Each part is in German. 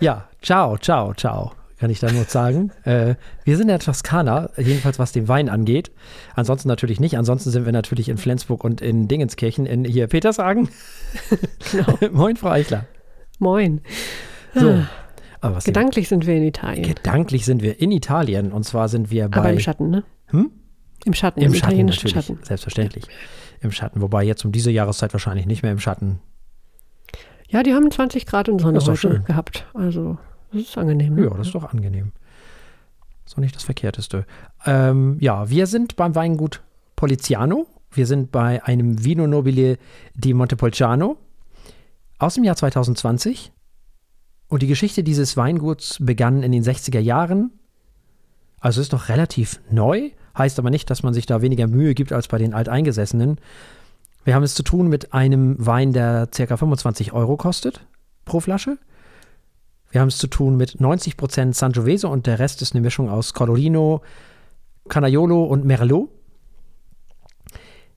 Ja, ciao, ciao, ciao, kann ich da nur sagen. äh, wir sind in der Toskana, jedenfalls was den Wein angeht. Ansonsten natürlich nicht. Ansonsten sind wir natürlich in Flensburg und in Dingenskirchen, in hier Petershagen. Genau. Moin, Frau Eichler. Moin. So. Ah, Aber Gedanklich sind wir in Italien. gedanklich sind wir in Italien und zwar sind wir bei Aber im Schatten, ne? Hm? Im Schatten, Im im, Schatten natürlich, Schatten. selbstverständlich. Im Schatten, wobei jetzt um diese Jahreszeit wahrscheinlich nicht mehr im Schatten. Ja, die haben 20 Grad und Sonne heute gehabt. Also, das ist angenehm. Ne? Ja, das ist doch angenehm. Ist doch nicht das Verkehrteste. Ähm, ja, wir sind beim Weingut Poliziano. Wir sind bei einem Vino Nobile di Montepulciano aus dem Jahr 2020. Und die Geschichte dieses Weinguts begann in den 60er Jahren. Also ist noch relativ neu, heißt aber nicht, dass man sich da weniger Mühe gibt als bei den Alteingesessenen. Wir haben es zu tun mit einem Wein, der ca. 25 Euro kostet pro Flasche. Wir haben es zu tun mit 90% Sangiovese und der Rest ist eine Mischung aus Colorino, Canaiolo und Merlot.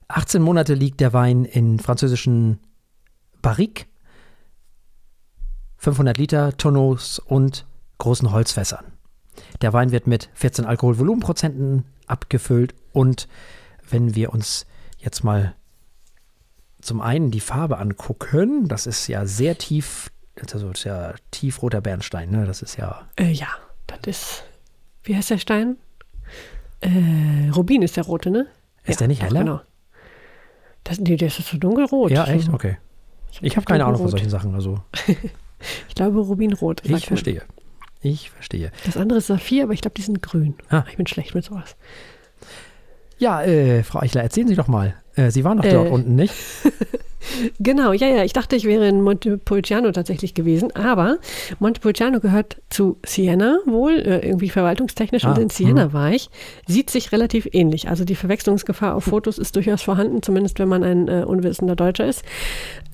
18 Monate liegt der Wein in französischen Barriques, 500 Liter Tonneaus und großen Holzfässern. Der Wein wird mit 14 Alkoholvolumenprozenten abgefüllt und wenn wir uns jetzt mal zum einen die Farbe angucken, das ist ja sehr tief, also das ist ja tiefroter Bernstein, ne? Das ist ja Äh, ja, das ist. Wie heißt der Stein? Äh, Rubin ist der rote, ne? Ist ja, der nicht heller? Genau. Das, nee, der ist so dunkelrot. Ja, so. echt? Okay. Ich habe keine Ahnung von solchen. Sachen, also Ich glaube Rubinrot. ich man. verstehe. Ich verstehe. Das andere ist Saphir, aber ich glaube, die sind grün. Ah. Ich bin schlecht mit sowas. Ja, äh, Frau Eichler, erzählen Sie doch mal. Äh, Sie waren doch dort Äh. unten, nicht? Genau, ja, ja. Ich dachte, ich wäre in Montepulciano tatsächlich gewesen, aber Montepulciano gehört zu Siena wohl, äh, irgendwie verwaltungstechnisch, und Ah, in Siena war ich. Sieht sich relativ ähnlich. Also die Verwechslungsgefahr auf Fotos ist durchaus vorhanden, zumindest wenn man ein äh, unwissender Deutscher ist.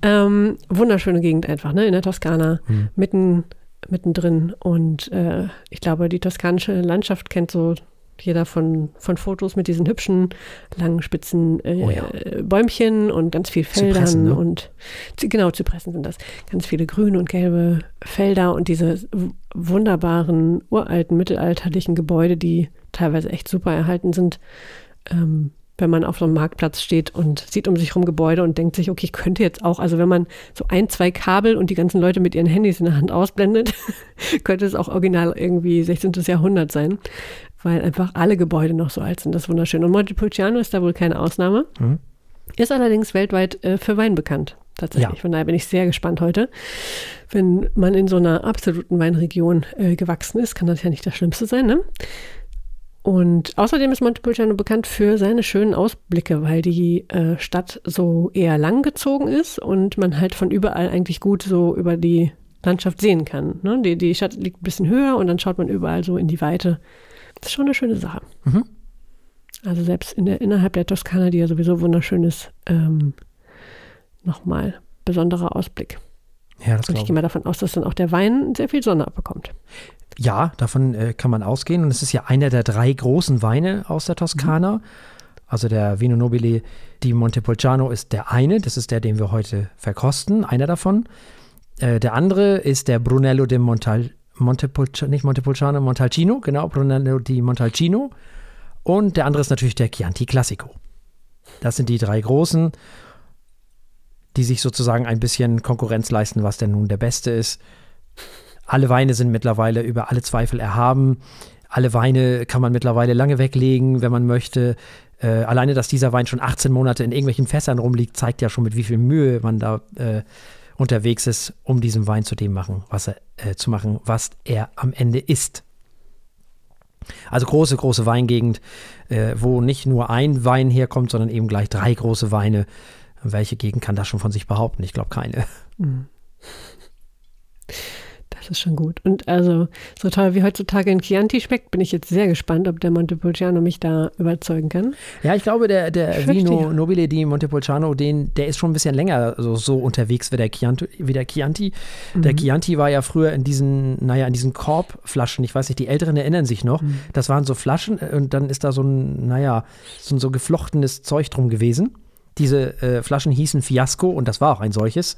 Ähm, wunderschöne Gegend einfach, ne? In der Toskana, Hm. mitten, mittendrin. Und äh, ich glaube, die toskanische Landschaft kennt so jeder von, von Fotos mit diesen hübschen, langen, spitzen äh, Oh ja. Bäumchen und ganz viel Feldern Zypressen, ne? und genau, Zypressen sind das. Ganz viele grüne und gelbe Felder und diese wunderbaren, uralten, mittelalterlichen Gebäude, die teilweise echt super erhalten sind. Ähm, wenn man auf so einem Marktplatz steht und sieht um sich rum Gebäude und denkt sich, okay, ich könnte jetzt auch, also wenn man so ein, zwei Kabel und die ganzen Leute mit ihren Handys in der Hand ausblendet, könnte es auch original irgendwie 16. Jahrhundert sein, weil einfach alle Gebäude noch so alt sind. Das ist wunderschön. Und Montepulciano ist da wohl keine Ausnahme. Mhm. Ist allerdings weltweit äh, für Wein bekannt. Tatsächlich. Ja. Von daher bin ich sehr gespannt heute. Wenn man in so einer absoluten Weinregion äh, gewachsen ist, kann das ja nicht das Schlimmste sein, ne? Und außerdem ist Montepulciano bekannt für seine schönen Ausblicke, weil die äh, Stadt so eher langgezogen ist und man halt von überall eigentlich gut so über die Landschaft sehen kann. Ne? Die, die Stadt liegt ein bisschen höher und dann schaut man überall so in die Weite. Das ist schon eine schöne Sache. Mhm. Also selbst in der, innerhalb der Toskana, die ja sowieso wunderschön ist, ähm, nochmal besonderer Ausblick. Ja, das Und ich gehe mal davon aus, dass dann auch der Wein sehr viel Sonne abbekommt. Ja, davon äh, kann man ausgehen. Und es ist ja einer der drei großen Weine aus der Toskana. Also der Vino Nobile di Montepulciano ist der eine. Das ist der, den wir heute verkosten. Einer davon. Äh, der andere ist der Brunello di Montal Montepulciano, nicht Montepulciano, Montalcino. Genau, Brunello di Montalcino. Und der andere ist natürlich der Chianti Classico. Das sind die drei großen, die sich sozusagen ein bisschen Konkurrenz leisten, was denn nun der beste ist. Alle Weine sind mittlerweile über alle Zweifel erhaben. Alle Weine kann man mittlerweile lange weglegen, wenn man möchte. Äh, alleine, dass dieser Wein schon 18 Monate in irgendwelchen Fässern rumliegt, zeigt ja schon, mit wie viel Mühe man da äh, unterwegs ist, um diesen Wein zu dem machen, was er, äh, zu machen, was er am Ende ist. Also große, große Weingegend, äh, wo nicht nur ein Wein herkommt, sondern eben gleich drei große Weine. Welche Gegend kann das schon von sich behaupten? Ich glaube keine. Das ist schon gut. Und also, so toll wie heutzutage ein Chianti schmeckt, bin ich jetzt sehr gespannt, ob der Montepulciano mich da überzeugen kann. Ja, ich glaube, der, der Vino. Nobile di Montepulciano, den, der ist schon ein bisschen länger so, so unterwegs wie der Chianti. Wie der, Chianti. der Chianti war ja früher in diesen, naja, in diesen Korbflaschen, ich weiß nicht, die Älteren erinnern sich noch, das waren so Flaschen äh, und dann ist da so ein, naja, so ein so geflochtenes Zeug drum gewesen. Diese äh, Flaschen hießen Fiasco und das war auch ein solches.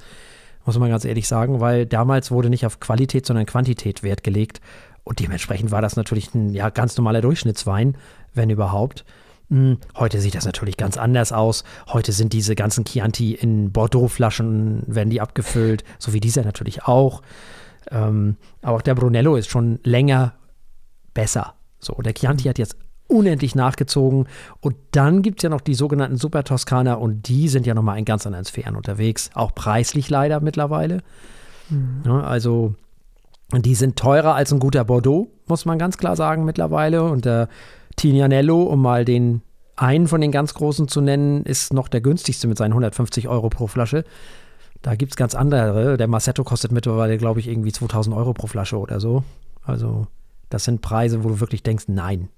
Muss man ganz ehrlich sagen, weil damals wurde nicht auf Qualität, sondern Quantität Wert gelegt. Und dementsprechend war das natürlich ein ja, ganz normaler Durchschnittswein, wenn überhaupt. Hm, heute sieht das natürlich ganz anders aus. Heute sind diese ganzen Chianti in Bordeaux-Flaschen, werden die abgefüllt, so wie dieser natürlich auch. Ähm, aber auch der Brunello ist schon länger besser. So, der Chianti hat jetzt unendlich nachgezogen. Und dann gibt es ja noch die sogenannten Super Toskaner und die sind ja nochmal in ganz anderen Sphären unterwegs. Auch preislich leider mittlerweile. Mhm. Ja, also die sind teurer als ein guter Bordeaux, muss man ganz klar sagen mittlerweile. Und der Tignanello, um mal den einen von den ganz großen zu nennen, ist noch der günstigste mit seinen 150 Euro pro Flasche. Da gibt es ganz andere. Der Massetto kostet mittlerweile, glaube ich, irgendwie 2000 Euro pro Flasche oder so. Also, das sind Preise, wo du wirklich denkst, nein,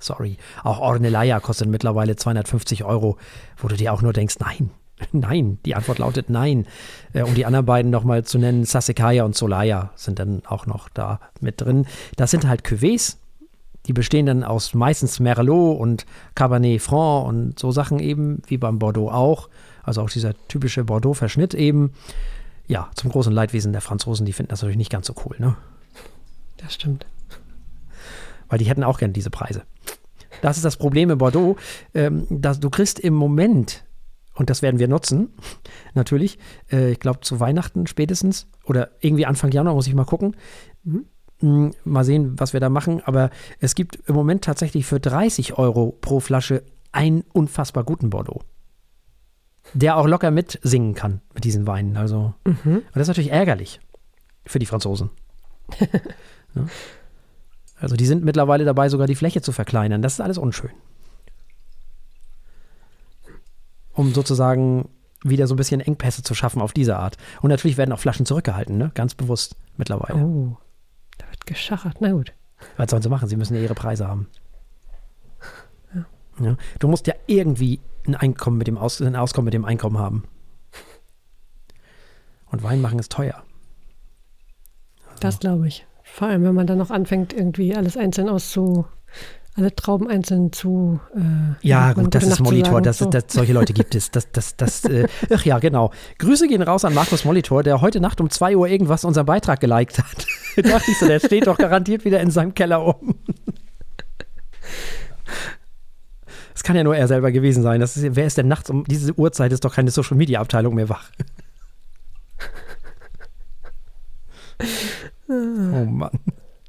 sorry. Auch Ornellaia kostet mittlerweile 250 Euro, wo du dir auch nur denkst, nein, nein. Die Antwort lautet nein. Äh, um die anderen beiden nochmal zu nennen, Sasekaya und Solaya sind dann auch noch da mit drin. Das sind halt Cuvées, die bestehen dann aus meistens Merlot und Cabernet Franc und so Sachen eben, wie beim Bordeaux auch. Also auch dieser typische Bordeaux-Verschnitt eben. Ja, zum großen Leidwesen der Franzosen, die finden das natürlich nicht ganz so cool, ne? Das stimmt. Weil die hätten auch gern diese Preise. Das ist das Problem in Bordeaux. Ähm, dass du kriegst im Moment, und das werden wir nutzen, natürlich, äh, ich glaube zu Weihnachten spätestens oder irgendwie Anfang Januar muss ich mal gucken. Mhm hm, mal sehen, was wir da machen. Aber es gibt im Moment tatsächlich für 30 Euro pro Flasche einen unfassbar guten Bordeaux. Der auch locker mitsingen kann mit diesen Weinen. Also, mhm. und das ist natürlich ärgerlich für die Franzosen. ja. Also, die sind mittlerweile dabei, sogar die Fläche zu verkleinern. Das ist alles unschön. Um sozusagen wieder so ein bisschen Engpässe zu schaffen auf diese Art. Und natürlich werden auch Flaschen zurückgehalten, ne? ganz bewusst mittlerweile. Oh. Da wird geschachert, na gut. Was sollen sie machen? Sie müssen ja ihre Preise haben. Ja. Ja. Du musst ja irgendwie ein Einkommen mit dem Aus ein Auskommen mit dem Einkommen haben. Und Wein machen ist teuer. Also. Das glaube ich. Vor allem, wenn man dann noch anfängt, irgendwie alles einzeln auszu, alle Trauben einzeln zu. Äh, ja, gut, das ist Molitor. Das, so. das, solche Leute gibt es. Das, das, das, äh, ach ja, genau. Grüße gehen raus an Markus Molitor, der heute Nacht um 2 Uhr irgendwas unseren Beitrag geliked hat. da dachte ich so, der steht doch garantiert wieder in seinem Keller oben. Das kann ja nur er selber gewesen sein. Das ist, wer ist denn nachts um diese Uhrzeit? Ist doch keine Social Media Abteilung mehr wach. oh Mann.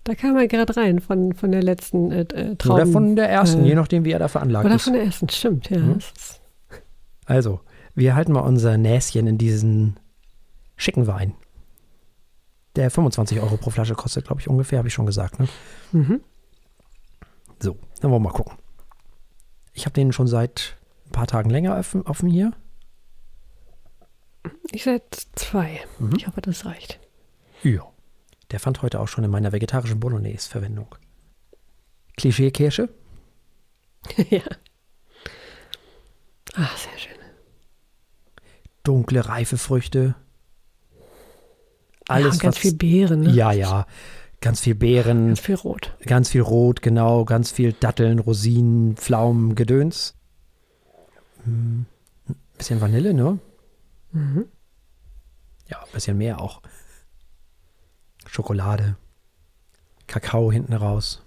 Da kam er gerade rein von, von der letzten äh, äh Traum, Oder von der ersten, äh, je nachdem, wie er da veranlagt oder ist. Oder von der ersten, stimmt, ja. Mhm. Also, wir halten mal unser Näschen in diesen schicken Wein. Der 25 Euro pro Flasche kostet, glaube ich, ungefähr, habe ich schon gesagt. Ne? Mhm. So, dann wollen wir mal gucken. Ich habe den schon seit ein paar Tagen länger offen, offen hier. Ich seit zwei. Mhm. Ich hoffe, das reicht. Ja. Der fand heute auch schon in meiner vegetarischen Bolognese Verwendung. Klischee-Kirsche? ja. Ah, sehr schön. Dunkle, reife Früchte. Alles, ja, ganz was, viel Beeren. Ne? Ja, ja. Ganz viel Beeren. Ganz viel Rot. Ganz viel Rot, genau. Ganz viel Datteln, Rosinen, Pflaumen, Gedöns. Ein hm, bisschen Vanille, ne? Mhm. Ja, ein bisschen mehr auch. Schokolade, Kakao hinten raus.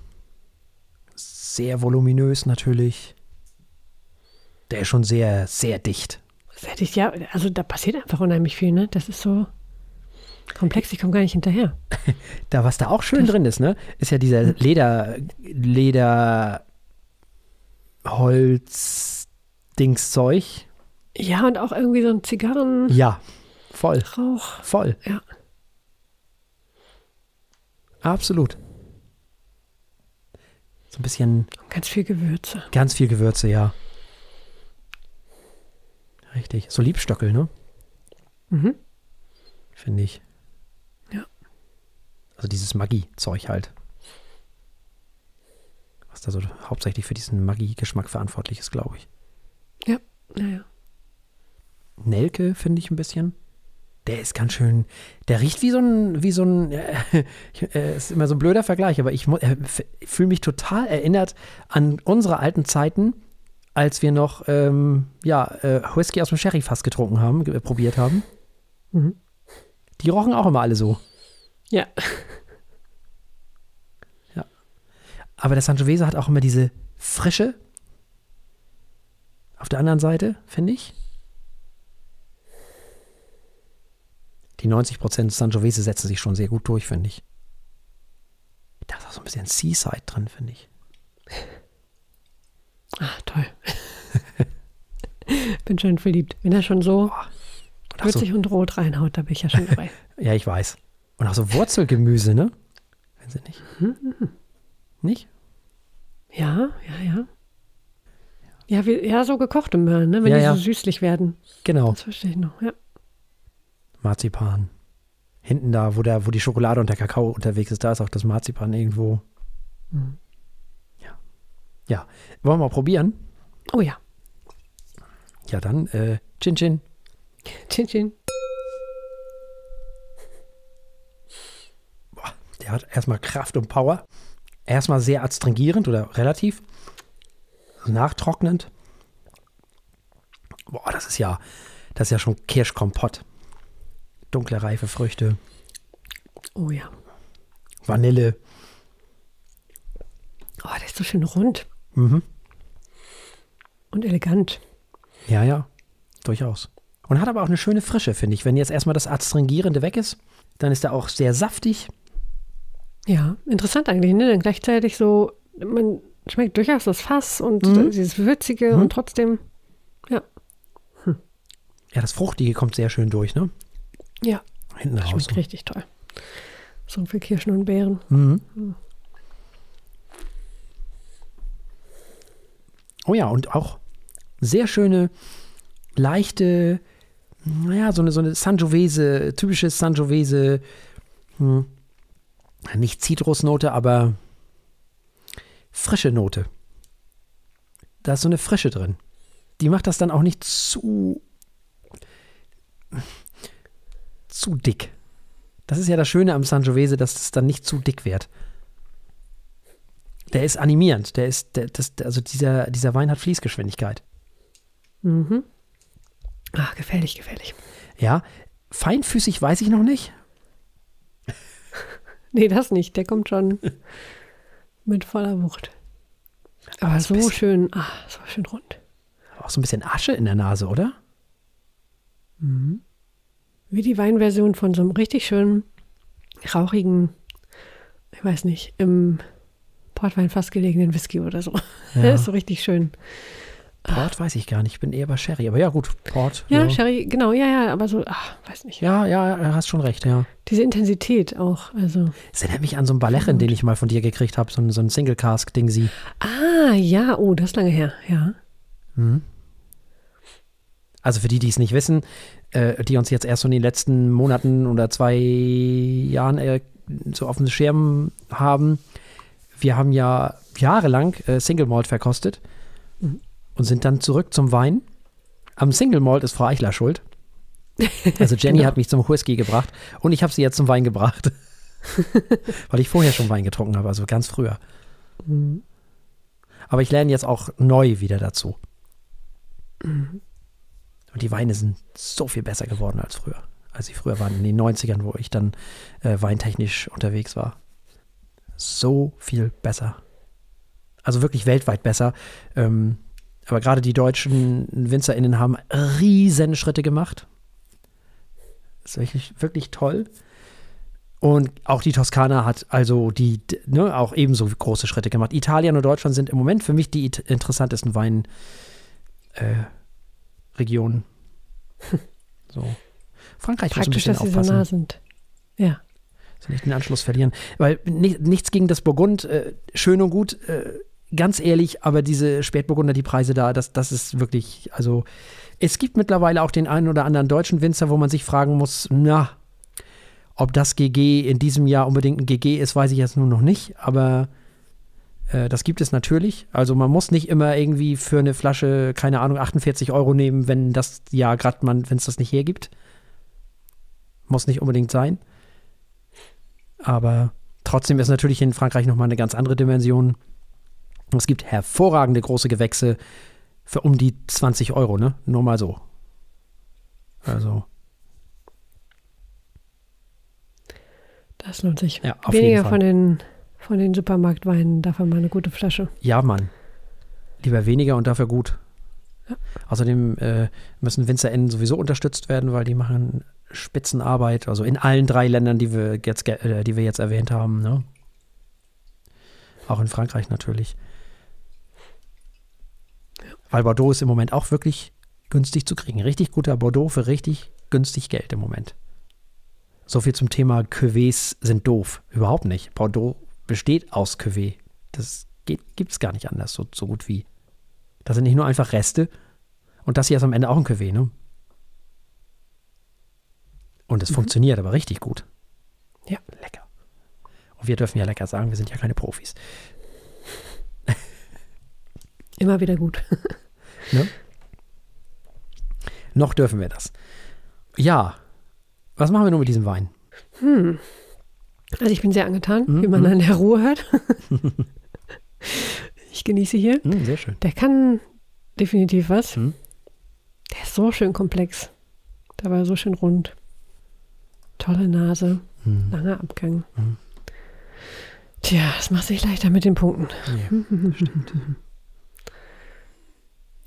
Sehr voluminös natürlich. Der ist schon sehr, sehr dicht. Sehr dicht, ja. Also da passiert einfach unheimlich viel, ne? Das ist so komplex, ich komme gar nicht hinterher. da, was da auch schön das drin ist, ne? Ist ja dieser hm. Leder, Leder, Holz, Dingszeug. Ja, und auch irgendwie so ein Zigarren. Ja, voll. Rauch. Voll. Ja. Absolut. So ein bisschen. Ganz viel Gewürze. Ganz viel Gewürze, ja. Richtig. So Liebstöckel, ne? Mhm. Finde ich. Ja. Also dieses Maggi-Zeug halt. Was da so hauptsächlich für diesen Maggi-Geschmack verantwortlich ist, glaube ich. Ja, naja. Nelke finde ich ein bisschen der ist ganz schön, der riecht wie so ein, wie so ein, äh, ist immer so ein blöder Vergleich, aber ich äh, fühle mich total erinnert an unsere alten Zeiten, als wir noch, ähm, ja, äh, Whisky aus dem Sherryfass getrunken haben, probiert haben. Mhm. Die rochen auch immer alle so. Ja. Aber der Sangiovese hat auch immer diese Frische. Auf der anderen Seite, finde ich. Die 90% Sangiovese setzen sich schon sehr gut durch, finde ich. Da ist auch so ein bisschen Seaside drin, finde ich. Ah, toll. bin schon verliebt. Wenn er schon so Und würzig und rot reinhaut, da bin ich ja schon dabei. Ja, ich weiß. Und auch so Wurzelgemüse, ne? Wenn sie nicht. Nicht? ja, ja, ja. Ja, wie, ja, so gekochte Möhren, ne? wenn Ja, die ja. so süßlich werden. Genau. Das verstehe ich noch, ja. Marzipan. Hinten da, wo, der, wo die Schokolade und der Kakao unterwegs ist, da ist auch das Marzipan irgendwo. Mhm. Ja. Ja. Wollen wir mal probieren? Oh ja. Ja, dann, äh, Chin Chin. Chin Chin. Der hat erstmal Kraft und Power. Erstmal sehr adstringierend oder relativ. Nachtrocknend. Boah, das ist ja, das ist ja schon Kirschkompott. Dunkle, reife Früchte, Oh ja. Vanille. Oh, der ist so schön rund Mhm. und elegant. Ja, ja, durchaus. Und hat aber auch eine schöne Frische, finde ich. Wenn jetzt erstmal das Adstringierende weg ist, dann ist er auch sehr saftig. Ja, interessant eigentlich, ne? Dann gleichzeitig so, man schmeckt durchaus das Fass und Mhm. dieses Würzige Mhm. und trotzdem, ja. Ja, das Fruchtige kommt sehr schön durch, ne? Ja, Hinten raus. schmeckt richtig toll. So viel Kirschen und Beeren. Mhm. Oh ja, und auch sehr schöne, leichte, naja, so eine, so eine Sangiovese, typische Sangiovese, hm, nicht Zitrusnote, aber frische Note. Da ist so eine Frische drin. Die macht das dann auch nicht zu, zu dick. Das ist ja das Schöne am Sangiovese, dass es dann nicht zu dick wird. Der ist animierend. Der ist, der, das, also dieser, dieser Wein hat Fließgeschwindigkeit. Mhm. Ach, gefährlich, gefährlich. Ja, feinfüßig weiß ich noch nicht. Nee, das nicht. Der kommt schon mit voller Wucht. Aber so so bisschen- schön, ah, so schön rund. Auch so ein bisschen Asche in der Nase, oder? Wie die Weinversion von so einem richtig schönen, rauchigen, ich weiß nicht, im Portwein fast gelegenen Whisky oder so. Ja. Ist so richtig schön. Port weiß ich gar nicht. Ich bin eher bei Sherry. Aber ja, gut, Port. Ja, ja, Sherry, genau, ja, ja, aber so, ach, weiß nicht. ja, ja, du hast schon recht, ja. Diese Intensität auch, also. Es erinnert mich an so einen Balechen, den ich mal von dir gekriegt habe. So ein, so ein Single-Cask-Ding sie. Ah, ja, oh, das ist lange her, ja. Also für die, die es nicht wissen, äh, die uns jetzt erst so in den letzten Monaten oder zwei Jahren äh, so auf dem Schirm haben. Wir haben ja jahrelang äh, Single Malt verkostet und sind dann zurück zum Wein. Am Single Malt ist Frau Eichler schuld. Also Jenny Genau. hat mich zum Whisky gebracht und ich habe sie jetzt zum Wein gebracht. Weil ich vorher schon Wein getrunken habe, also ganz früher. Aber ich lerne jetzt auch neu wieder dazu. Und die Weine sind so viel besser geworden als früher. Als sie früher waren, in den 90ern, wo ich dann äh, weintechnisch unterwegs war. So viel besser. Also wirklich weltweit besser. Ähm, aber gerade die deutschen WinzerInnen haben riesen Schritte gemacht. Das ist wirklich, wirklich toll. Und auch die Toskana hat also die, ne, auch ebenso große Schritte gemacht. Italien und Deutschland sind im Moment für mich die interessantesten Wein, äh, Regionen. So. Frankreich muss ein Praktisch, bisschen dass sie so nah sind. Ja. dass sie nicht den Anschluss verlieren. Weil ni nichts gegen das Burgund, äh, schön und gut, äh, ganz ehrlich, aber diese Spätburgunder, die Preise da, das, das ist wirklich, also es gibt mittlerweile auch den einen oder anderen deutschen Winzer, wo man sich fragen muss, na, ob das GG in diesem Jahr unbedingt ein GG ist, weiß ich jetzt nur noch nicht, aber das gibt es natürlich. Also man muss nicht immer irgendwie für eine Flasche, keine Ahnung, 48 Euro nehmen, wenn das Jahr gerade man, wenn es das nicht hergibt. Muss nicht unbedingt sein. Aber trotzdem ist natürlich in Frankreich nochmal eine ganz andere Dimension. Es gibt hervorragende große Gewächse für um die 20 Euro, ne? Nur mal so. Also. Das lohnt sich. Ja, auf Weniger jeden Fall. von den, von den Supermarktweinen, dafür mal eine gute Flasche. Ja, Mann. Lieber weniger und dafür gut. Ja. Außerdem äh, müssen WinzerInnen sowieso unterstützt werden, weil die machen Spitzenarbeit, also in allen drei Ländern, die wir jetzt, äh, die wir jetzt erwähnt haben. Ne? Auch in Frankreich natürlich. Weil Bordeaux ist im Moment auch wirklich günstig zu kriegen. Richtig guter Bordeaux für richtig günstig Geld im Moment. So viel zum Thema Cuvées sind doof. Überhaupt nicht. Bordeaux besteht aus Cuvée. Das gibt es gar nicht anders, so, so gut wie. Das sind nicht nur einfach Reste. Und das hier ist am Ende auch ein Cuvée, ne? Und es funktioniert aber richtig gut. Ja. Lecker. Und wir dürfen ja lecker sagen, wir sind ja keine Profis. Immer wieder gut. Ne? Noch dürfen wir das. Ja. Was machen wir nun mit diesem Wein? Hm. Also ich bin sehr angetan, Mhm, wie man mhm. an der Ruhe hört. ich genieße hier. Hm, sehr schön. Der kann definitiv was. Mhm. Der ist so schön komplex. Dabei so schön rund. Tolle Nase. Hm. Langer Abgang. Mhm. Tja, es macht sich leichter mit den Punkten. Ja.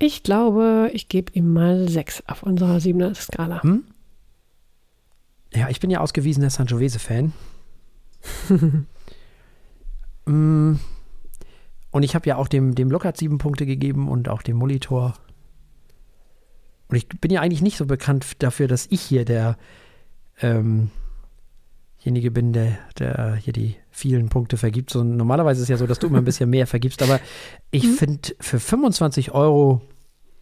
Ich glaube, ich gebe ihm mal 6 auf unserer 7er Skala. Hm? Ja, ich bin ja ausgewiesener Sangiovese-Fan. Mm. und ich habe ja auch dem, dem Lockhart sieben Punkte gegeben und auch dem Molitor. Und ich bin ja eigentlich nicht so bekannt dafür, dass ich hier der ähm, derjenige bin, der, der hier die vielen Punkte vergibt. So, normalerweise ist es ja so, dass du immer ein bisschen mehr vergibst, aber ich Mhm. finde für 25 Euro,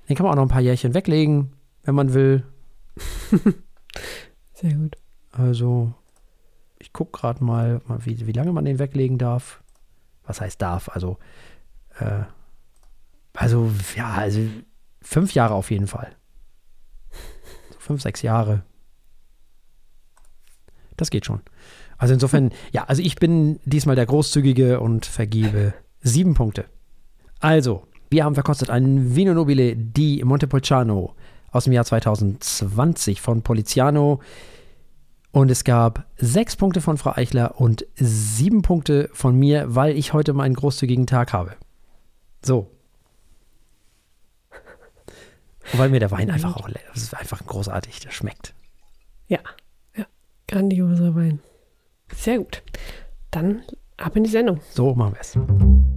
den kann man auch noch ein paar Jährchen weglegen, wenn man will. Sehr gut. Also, ich gucke gerade mal, wie, wie lange man den weglegen darf. Was heißt darf? Also, äh, also, ja, also fünf Jahre auf jeden Fall. So fünf, sechs Jahre. Das geht schon. Also insofern, ja, also ich bin diesmal der Großzügige und vergebe sieben Punkte. Also, wir haben verkostet einen Vino Nobile di Montepulciano aus dem Jahr 2020 von Poliziano. Und es gab sechs Punkte von Frau Eichler und sieben Punkte von mir, weil ich heute mal einen großzügigen Tag habe. So. Und weil mir der Wein einfach auch, das ist einfach großartig, der schmeckt. Ja, ja. Grandioser Wein. Sehr gut. Dann ab in die Sendung. So machen wir es.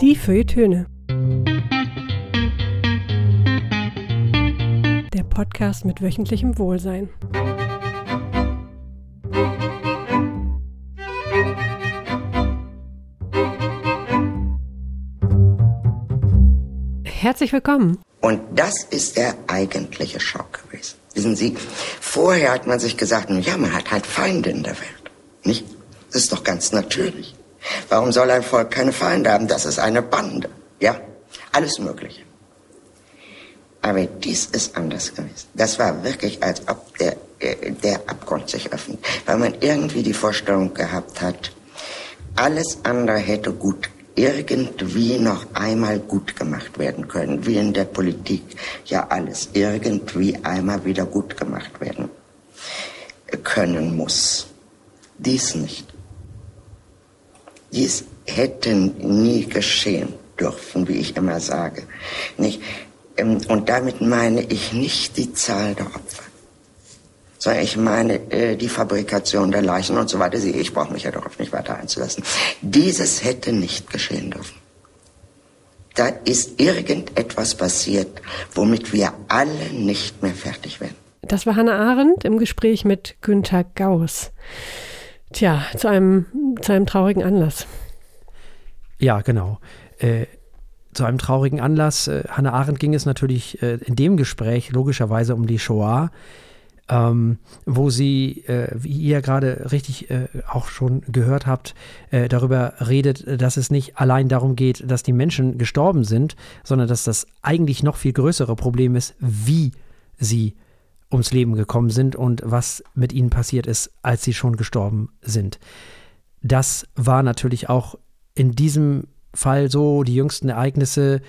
Die Feuilletöne. Der Podcast mit wöchentlichem Wohlsein. Herzlich willkommen. Und das ist der eigentliche Schock gewesen. Wissen Sie, vorher hat man sich gesagt, ja, man hat halt Feinde in der Welt. Nicht? Das ist doch ganz natürlich. Warum soll ein Volk keine Feinde haben? Das ist eine Bande. Ja, alles Mögliche. Aber dies ist anders gewesen. Das war wirklich, als ob der, der Abgrund sich öffnet. Weil man irgendwie die Vorstellung gehabt hat, alles andere hätte gut irgendwie noch einmal gut gemacht werden können, wie in der Politik ja alles irgendwie einmal wieder gut gemacht werden können muss. Dies nicht. Dies hätte nie geschehen dürfen, wie ich immer sage. Nicht? Ähm, Und damit meine ich nicht die Zahl der Opfer, sondern ich meine äh, die Fabrikation der Leichen und so weiter. Ich brauche mich ja darauf nicht weiter einzulassen. Dieses hätte nicht geschehen dürfen. Da ist irgendetwas passiert, womit wir alle nicht mehr fertig werden. Das war Hannah Arendt im Gespräch mit Günther Gauss. Tja, zu einem, zu einem traurigen Anlass. Ja, genau. Äh, zu einem traurigen Anlass. Äh, Hannah Arendt ging es natürlich äh, in dem Gespräch logischerweise um die Shoah, ähm, wo sie, äh, wie ihr gerade richtig äh, auch schon gehört habt, äh, darüber redet, dass es nicht allein darum geht, dass die Menschen gestorben sind, sondern dass das eigentlich noch viel größere Problem ist, wie sie ums Leben gekommen sind und was mit ihnen passiert ist, als sie schon gestorben sind. Das war natürlich auch in diesem Fall so, die jüngsten Ereignisse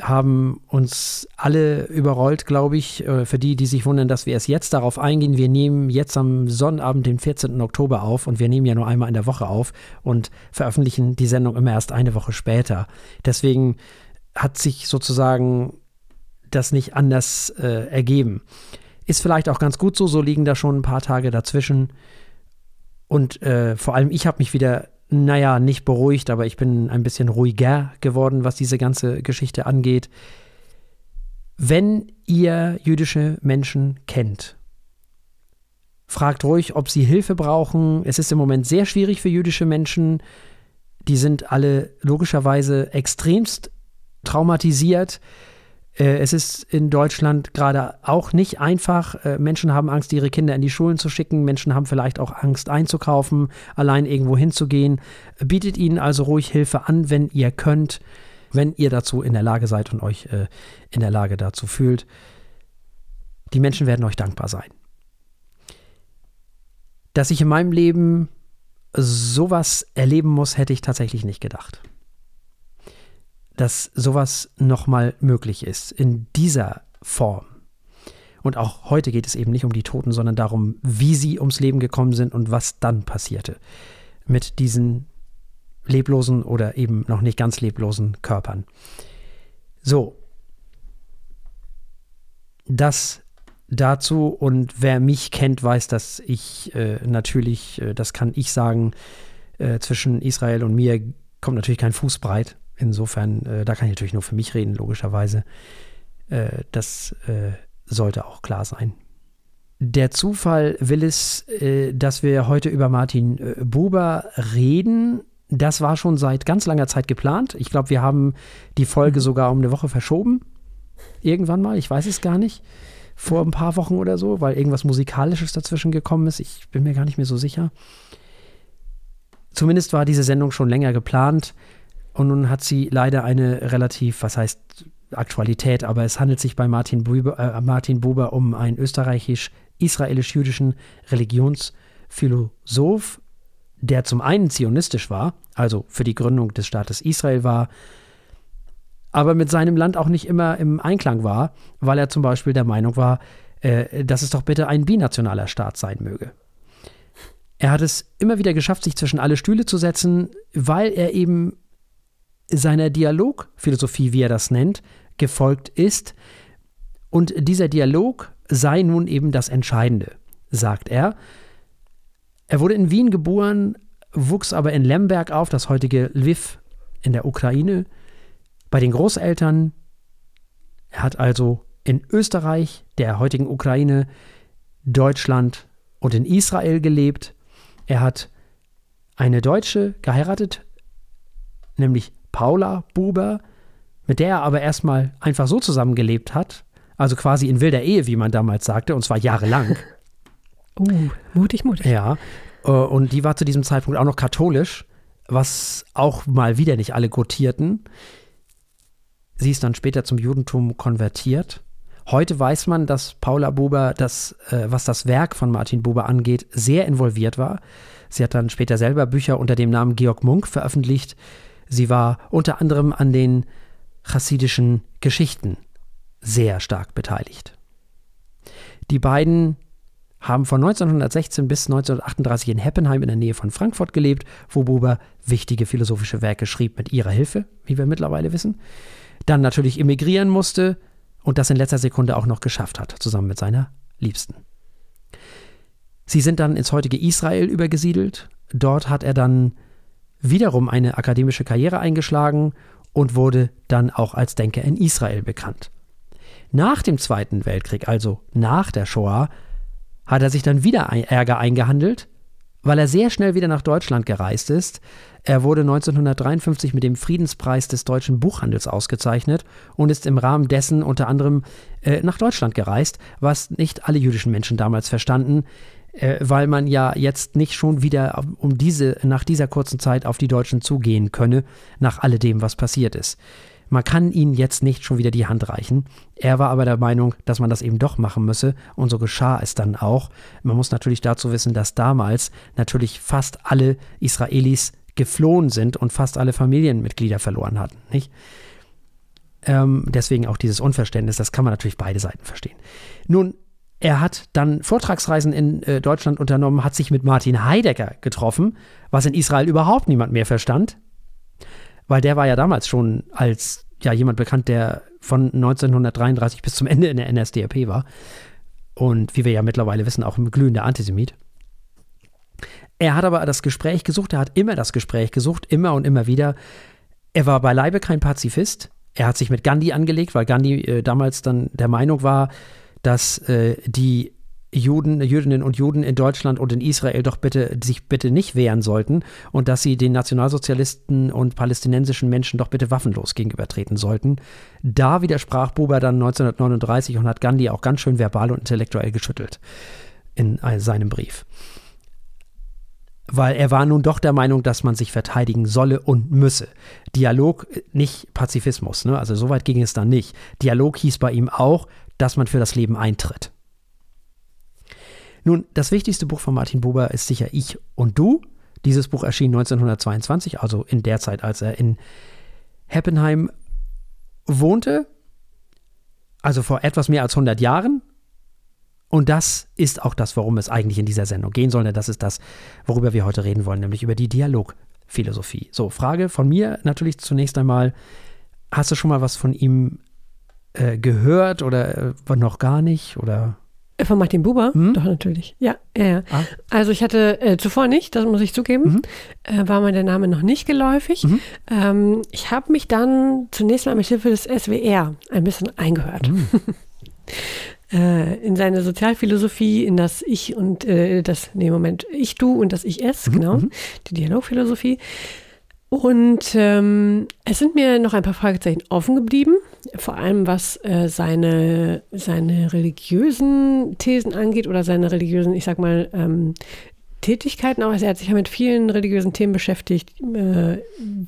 haben uns alle überrollt, glaube ich. Äh, für die, die sich wundern, dass wir erst jetzt darauf eingehen. Wir nehmen jetzt am Sonnabend, den 14. Oktober auf und wir nehmen ja nur einmal in der Woche auf und veröffentlichen die Sendung immer erst eine Woche später. Deswegen hat sich sozusagen das nicht anders äh, ergeben. Ist vielleicht auch ganz gut so, so liegen da schon ein paar Tage dazwischen. Und äh, vor allem ich habe mich wieder naja, nicht beruhigt, aber ich bin ein bisschen ruhiger geworden, was diese ganze Geschichte angeht. Wenn ihr jüdische Menschen kennt, fragt ruhig, ob sie Hilfe brauchen. Es ist im Moment sehr schwierig für jüdische Menschen. Die sind alle logischerweise extremst traumatisiert. Äh, es ist in Deutschland gerade auch nicht einfach. Äh, Menschen haben Angst, ihre Kinder in die Schulen zu schicken. Menschen haben vielleicht auch Angst einzukaufen, allein irgendwo hinzugehen. Bietet ihnen also ruhig Hilfe an, wenn ihr könnt, wenn ihr dazu in der Lage seid und euch äh, in der Lage dazu fühlt. Die Menschen werden euch dankbar sein. Dass ich in meinem Leben sowas erleben muss, hätte ich tatsächlich nicht gedacht dass sowas nochmal möglich ist in dieser Form. Und auch heute geht es eben nicht um die Toten, sondern darum, wie sie ums Leben gekommen sind und was dann passierte mit diesen leblosen oder eben noch nicht ganz leblosen Körpern. So, das dazu und wer mich kennt, weiß, dass ich äh, natürlich, äh, das kann ich sagen, äh, zwischen Israel und mir kommt natürlich kein Fuß breit. Insofern, äh, da kann ich natürlich nur für mich reden, logischerweise. Äh, das äh, sollte auch klar sein. Der Zufall will es, äh, dass wir heute über Martin äh, Buber reden. Das war schon seit ganz langer Zeit geplant. Ich glaube, wir haben die Folge mhm. sogar um eine Woche verschoben. Irgendwann mal, ich weiß es gar nicht. Vor ein paar Wochen oder so, weil irgendwas Musikalisches dazwischen gekommen ist. Ich bin mir gar nicht mehr so sicher. Zumindest war diese Sendung schon länger geplant. Und nun hat sie leider eine relativ, was heißt Aktualität, aber es handelt sich bei Martin Buber, äh, Martin Buber um einen österreichisch-israelisch-jüdischen Religionsphilosoph, der zum einen zionistisch war, also für die Gründung des Staates Israel war, aber mit seinem Land auch nicht immer im Einklang war, weil er zum Beispiel der Meinung war, äh, dass es doch bitte ein binationaler Staat sein möge. Er hat es immer wieder geschafft, sich zwischen alle Stühle zu setzen, weil er eben seiner Dialogphilosophie, wie er das nennt, gefolgt ist. Und dieser Dialog sei nun eben das Entscheidende, sagt er. Er wurde in Wien geboren, wuchs aber in Lemberg auf, das heutige Lviv in der Ukraine, bei den Großeltern. Er hat also in Österreich, der heutigen Ukraine, Deutschland und in Israel gelebt. Er hat eine Deutsche geheiratet, nämlich Paula Buber, mit der er aber erstmal einfach so zusammengelebt hat, also quasi in wilder Ehe, wie man damals sagte, und zwar jahrelang. Uh, mutig, mutig. Ja, äh, und die war zu diesem Zeitpunkt auch noch katholisch, was auch mal wieder nicht alle gotierten. Sie ist dann später zum Judentum konvertiert. Heute weiß man, dass Paula Buber, das, äh, was das Werk von Martin Buber angeht, sehr involviert war. Sie hat dann später selber Bücher unter dem Namen Georg Munk veröffentlicht, Sie war unter anderem an den chassidischen Geschichten sehr stark beteiligt. Die beiden haben von 1916 bis 1938 in Heppenheim in der Nähe von Frankfurt gelebt, wo Buber wichtige philosophische Werke schrieb mit ihrer Hilfe, wie wir mittlerweile wissen. Dann natürlich emigrieren musste und das in letzter Sekunde auch noch geschafft hat, zusammen mit seiner Liebsten. Sie sind dann ins heutige Israel übergesiedelt. Dort hat er dann wiederum eine akademische Karriere eingeschlagen und wurde dann auch als Denker in Israel bekannt. Nach dem Zweiten Weltkrieg, also nach der Shoah, hat er sich dann wieder Ärger eingehandelt, weil er sehr schnell wieder nach Deutschland gereist ist. Er wurde 1953 mit dem Friedenspreis des deutschen Buchhandels ausgezeichnet und ist im Rahmen dessen unter anderem äh, nach Deutschland gereist, was nicht alle jüdischen Menschen damals verstanden äh, weil man ja jetzt nicht schon wieder um diese, nach dieser kurzen Zeit auf die Deutschen zugehen könne, nach alledem, was passiert ist. Man kann ihnen jetzt nicht schon wieder die Hand reichen. Er war aber der Meinung, dass man das eben doch machen müsse und so geschah es dann auch. Man muss natürlich dazu wissen, dass damals natürlich fast alle Israelis geflohen sind und fast alle Familienmitglieder verloren hatten. Nicht? Ähm, deswegen auch dieses Unverständnis, das kann man natürlich beide Seiten verstehen. Nun, er hat dann Vortragsreisen in äh, Deutschland unternommen, hat sich mit Martin Heidegger getroffen, was in Israel überhaupt niemand mehr verstand, weil der war ja damals schon als ja jemand bekannt, der von 1933 bis zum Ende in der NSDAP war und wie wir ja mittlerweile wissen, auch ein glühender Antisemit. Er hat aber das Gespräch gesucht, er hat immer das Gespräch gesucht, immer und immer wieder. Er war beileibe kein Pazifist. Er hat sich mit Gandhi angelegt, weil Gandhi äh, damals dann der Meinung war, dass äh, die Juden, Jüdinnen und Juden in Deutschland und in Israel doch bitte sich bitte nicht wehren sollten und dass sie den Nationalsozialisten und palästinensischen Menschen doch bitte waffenlos gegenübertreten sollten. Da widersprach Buber dann 1939 und hat Gandhi auch ganz schön verbal und intellektuell geschüttelt in seinem Brief. Weil er war nun doch der Meinung, dass man sich verteidigen solle und müsse. Dialog, nicht Pazifismus, ne? also soweit ging es dann nicht. Dialog hieß bei ihm auch, dass man für das Leben eintritt. Nun, das wichtigste Buch von Martin Buber ist sicher Ich und Du. Dieses Buch erschien 1922, also in der Zeit, als er in Heppenheim wohnte, also vor etwas mehr als 100 Jahren. Und das ist auch das, worum es eigentlich in dieser Sendung gehen soll. Das ist das, worüber wir heute reden wollen, nämlich über die Dialogphilosophie. So, Frage von mir natürlich zunächst einmal: Hast du schon mal was von ihm äh, gehört oder äh, noch gar nicht? Oder? Von Martin Buber? Hm? Doch, natürlich. Ja, ja, ja. Ah. Also ich hatte äh, zuvor nicht, das muss ich zugeben, mhm. äh, war mir der Name noch nicht geläufig. Mhm. Ähm, ich habe mich dann zunächst mal mit Hilfe des SWR ein bisschen eingehört. Mhm. äh, in seine Sozialphilosophie, in das Ich und äh, das, nee, Moment, Ich, Du und das Ich, Es, mhm. genau, mhm. die Dialogphilosophie. Und ähm, es sind mir noch ein paar Fragezeichen offen geblieben, vor allem was äh, seine, seine religiösen Thesen angeht oder seine religiösen, ich sag mal, ähm, Tätigkeiten auch. Also er hat sich ja mit vielen religiösen Themen beschäftigt, äh,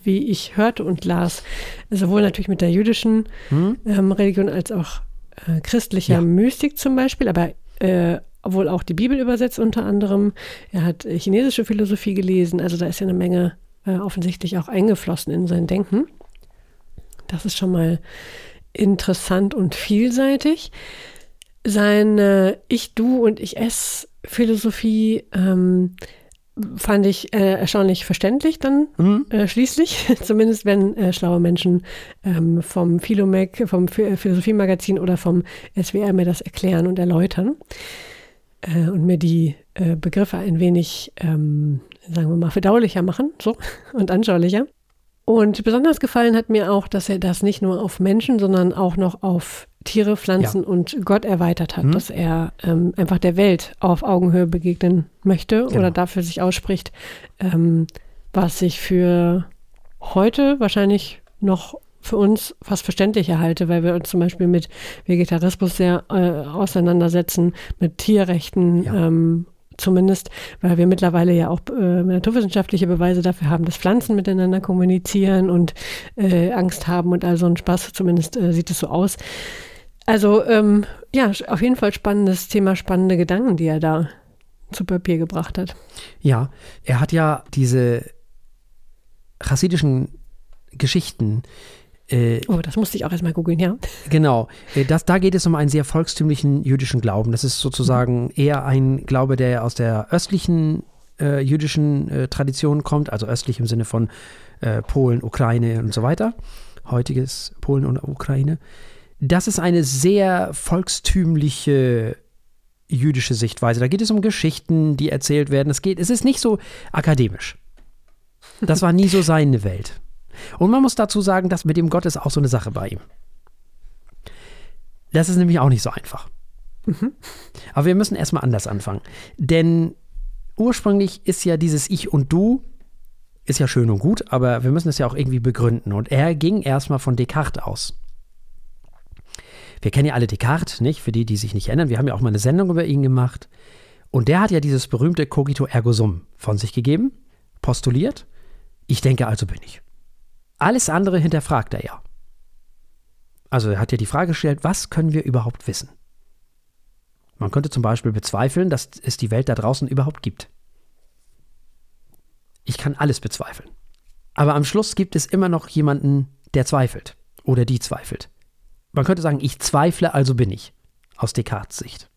wie ich hörte und las. Sowohl natürlich mit der jüdischen hm? ähm, Religion als auch äh, christlicher ja. Mystik zum Beispiel, aber äh, wohl auch die Bibel übersetzt unter anderem. Er hat chinesische Philosophie gelesen, also da ist ja eine Menge äh, offensichtlich auch eingeflossen in sein Denken. Das ist schon mal interessant und vielseitig. Seine Ich, Du und Ich Es Philosophie ähm, fand ich äh, erstaunlich verständlich dann mhm. äh, schließlich, zumindest wenn äh, schlaue Menschen ähm, vom Philomec, vom Philosophiemagazin oder vom SWR mir das erklären und erläutern äh, und mir die äh, Begriffe ein wenig ähm, sagen wir mal, verdaulicher machen so, und anschaulicher. Und besonders gefallen hat mir auch, dass er das nicht nur auf Menschen, sondern auch noch auf Tiere, Pflanzen ja. und Gott erweitert hat, mhm. dass er ähm, einfach der Welt auf Augenhöhe begegnen möchte genau. oder dafür sich ausspricht, ähm, was ich für heute wahrscheinlich noch für uns fast verständlicher halte, weil wir uns zum Beispiel mit Vegetarismus sehr äh, auseinandersetzen, mit Tierrechten ja. ähm, zumindest, weil wir mittlerweile ja auch äh, naturwissenschaftliche Beweise dafür haben, dass Pflanzen miteinander kommunizieren und äh, Angst haben und all so ein Spaß, zumindest äh, sieht es so aus. Also ähm, ja, auf jeden Fall spannendes Thema, spannende Gedanken, die er da zu Papier gebracht hat. Ja, er hat ja diese chassidischen Geschichten, äh, oh, das musste ich auch erstmal googeln, ja. Genau. Äh, das, da geht es um einen sehr volkstümlichen jüdischen Glauben. Das ist sozusagen eher ein Glaube, der aus der östlichen äh, jüdischen äh, Tradition kommt, also östlich im Sinne von äh, Polen, Ukraine und so weiter. Heutiges Polen und Ukraine. Das ist eine sehr volkstümliche jüdische Sichtweise. Da geht es um Geschichten, die erzählt werden. Es geht, es ist nicht so akademisch. Das war nie so seine Welt. Und man muss dazu sagen, dass mit dem Gott ist auch so eine Sache bei ihm. Das ist nämlich auch nicht so einfach. Mhm. Aber wir müssen erstmal anders anfangen. Denn ursprünglich ist ja dieses Ich und Du, ist ja schön und gut, aber wir müssen es ja auch irgendwie begründen. Und er ging erstmal von Descartes aus. Wir kennen ja alle Descartes, nicht? Für die, die sich nicht erinnern. Wir haben ja auch mal eine Sendung über ihn gemacht. Und der hat ja dieses berühmte Cogito ergo sum von sich gegeben, postuliert. Ich denke, also bin ich. Alles andere hinterfragt er ja. Also er hat ja die Frage gestellt, was können wir überhaupt wissen? Man könnte zum Beispiel bezweifeln, dass es die Welt da draußen überhaupt gibt. Ich kann alles bezweifeln. Aber am Schluss gibt es immer noch jemanden, der zweifelt. oder die zweifelt. Man könnte sagen, ich zweifle, also bin ich, aus Descartes Sicht.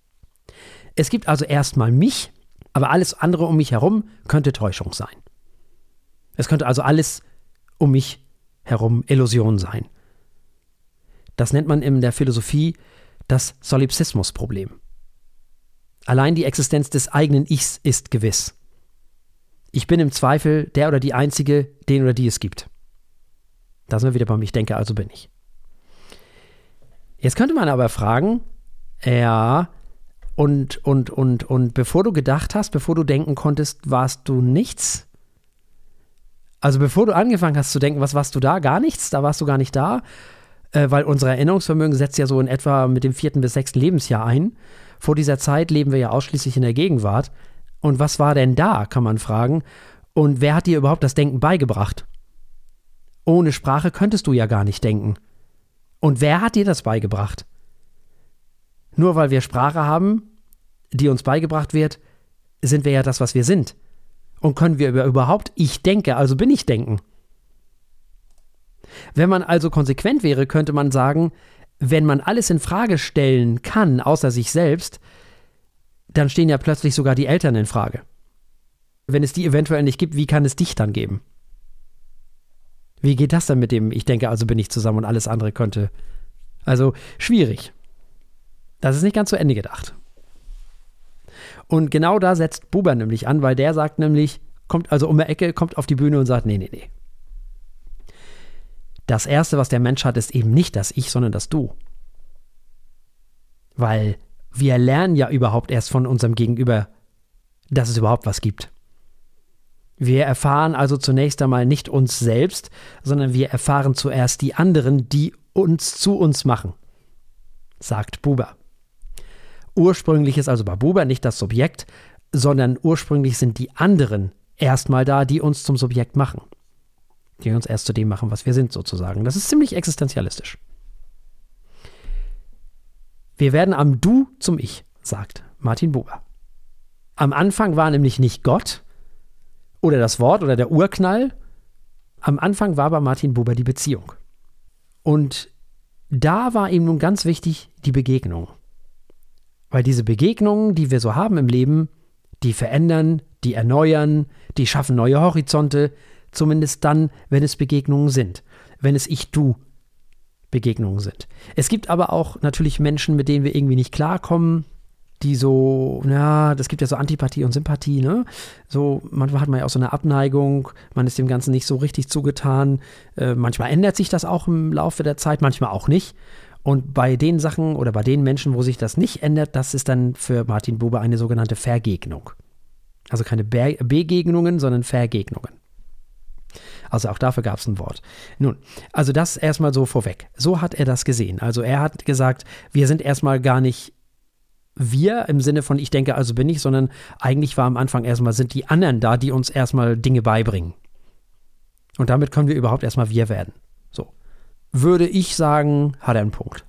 Es gibt also erstmal mich, aber alles andere um mich herum könnte Täuschung sein. Es könnte also alles um mich herum Illusion sein. Das nennt man in der Philosophie das Solipsismus-Problem. Allein die Existenz des eigenen Ichs ist gewiss. Ich bin im Zweifel der oder die Einzige, den oder die es gibt. Da sind wir wieder beim Ich denke, also bin ich. Jetzt könnte man aber fragen, ja, und, und, und, und bevor du gedacht hast, bevor du denken konntest, warst du nichts? Also bevor du angefangen hast zu denken, was warst du da? Gar nichts? Da warst du gar nicht da? Äh, weil unser Erinnerungsvermögen setzt ja so in etwa mit dem vierten bis sechsten Lebensjahr ein. Vor dieser Zeit leben wir ja ausschließlich in der Gegenwart. Und was war denn da, kann man fragen. Und wer hat dir überhaupt das Denken beigebracht? Ohne Sprache könntest du ja gar nicht denken. Und wer hat dir das beigebracht? Nur weil wir Sprache haben, die uns beigebracht wird, sind wir ja das, was wir sind. Und können wir überhaupt ich denke, also bin ich denken. Wenn man also konsequent wäre, könnte man sagen, wenn man alles in Frage stellen kann, außer sich selbst, dann stehen ja plötzlich sogar die Eltern in Frage. Wenn es die eventuell nicht gibt, wie kann es dich dann geben? Wie geht das dann mit dem, ich denke, also bin ich zusammen und alles andere könnte? Also schwierig. Das ist nicht ganz zu Ende gedacht. Und genau da setzt Buber nämlich an, weil der sagt nämlich, kommt also um die Ecke, kommt auf die Bühne und sagt, nee, nee, nee. Das Erste, was der Mensch hat, ist eben nicht das Ich, sondern das Du. Weil wir lernen ja überhaupt erst von unserem Gegenüber, dass es überhaupt was gibt. Wir erfahren also zunächst einmal nicht uns selbst, sondern wir erfahren zuerst die anderen, die uns zu uns machen, sagt Buber. Ursprünglich ist also bei Buber nicht das Subjekt, sondern ursprünglich sind die anderen erstmal da, die uns zum Subjekt machen. Die uns erst zu dem machen, was wir sind, sozusagen. Das ist ziemlich existenzialistisch. Wir werden am Du zum Ich, sagt Martin Buber. Am Anfang war nämlich nicht Gott, oder das Wort oder der Urknall. Am Anfang war bei Martin Buber die Beziehung. Und da war ihm nun ganz wichtig die Begegnung. Weil diese Begegnungen, die wir so haben im Leben, die verändern, die erneuern, die schaffen neue Horizonte, zumindest dann, wenn es Begegnungen sind, wenn es Ich-Du Begegnungen sind. Es gibt aber auch natürlich Menschen, mit denen wir irgendwie nicht klarkommen, die so, ja, das gibt ja so Antipathie und Sympathie, ne? So, manchmal hat man ja auch so eine Abneigung, man ist dem Ganzen nicht so richtig zugetan. Äh, manchmal ändert sich das auch im Laufe der Zeit, manchmal auch nicht. Und bei den Sachen oder bei den Menschen, wo sich das nicht ändert, das ist dann für Martin Buber eine sogenannte Vergegnung. Also keine Be Begegnungen, sondern Vergegnungen. Also auch dafür gab es ein Wort. Nun, also das erstmal so vorweg. So hat er das gesehen. Also er hat gesagt, wir sind erstmal gar nicht wir im Sinne von ich denke, also bin ich, sondern eigentlich war am Anfang erstmal sind die anderen da, die uns erstmal Dinge beibringen. Und damit können wir überhaupt erstmal wir werden. Würde ich sagen, hat er einen Punkt.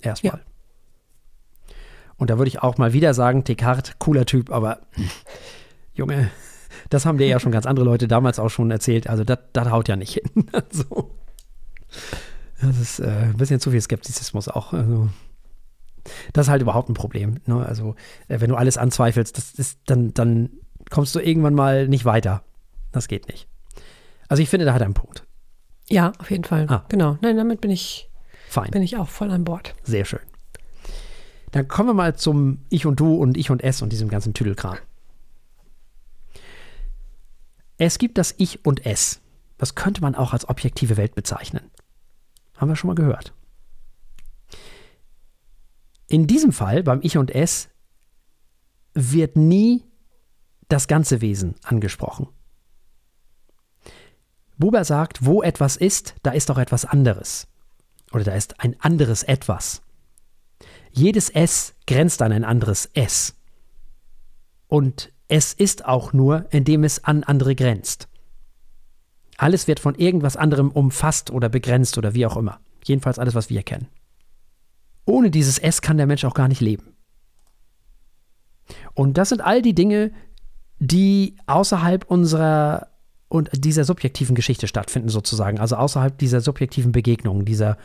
Erstmal. Ja. Und da würde ich auch mal wieder sagen, Descartes, cooler Typ, aber Junge, das haben dir ja schon ganz andere Leute damals auch schon erzählt. Also das haut ja nicht hin. also, das ist äh, ein bisschen zu viel Skeptizismus auch. Also, das ist halt überhaupt ein Problem. Ne? Also, äh, wenn du alles anzweifelst, das ist, dann, dann kommst du irgendwann mal nicht weiter. Das geht nicht. Also ich finde, da hat er einen Punkt. Ja, auf jeden Fall. Ah. Genau. Nein, damit bin ich, Fein. bin ich auch voll an Bord. Sehr schön. Dann kommen wir mal zum Ich und Du und Ich und Es und diesem ganzen Tüdelkram. Es gibt das Ich und Es. Das könnte man auch als objektive Welt bezeichnen. Haben wir schon mal gehört. In diesem Fall, beim Ich und Es, wird nie das ganze Wesen angesprochen. Buber sagt, wo etwas ist, da ist auch etwas anderes. Oder da ist ein anderes etwas. Jedes Es grenzt an ein anderes Es. Und es ist auch nur, indem es an andere grenzt. Alles wird von irgendwas anderem umfasst oder begrenzt oder wie auch immer. Jedenfalls alles, was wir kennen. Ohne dieses S kann der Mensch auch gar nicht leben. Und das sind all die Dinge, die außerhalb unserer und dieser subjektiven Geschichte stattfinden sozusagen, also außerhalb dieser subjektiven Begegnungen, dieser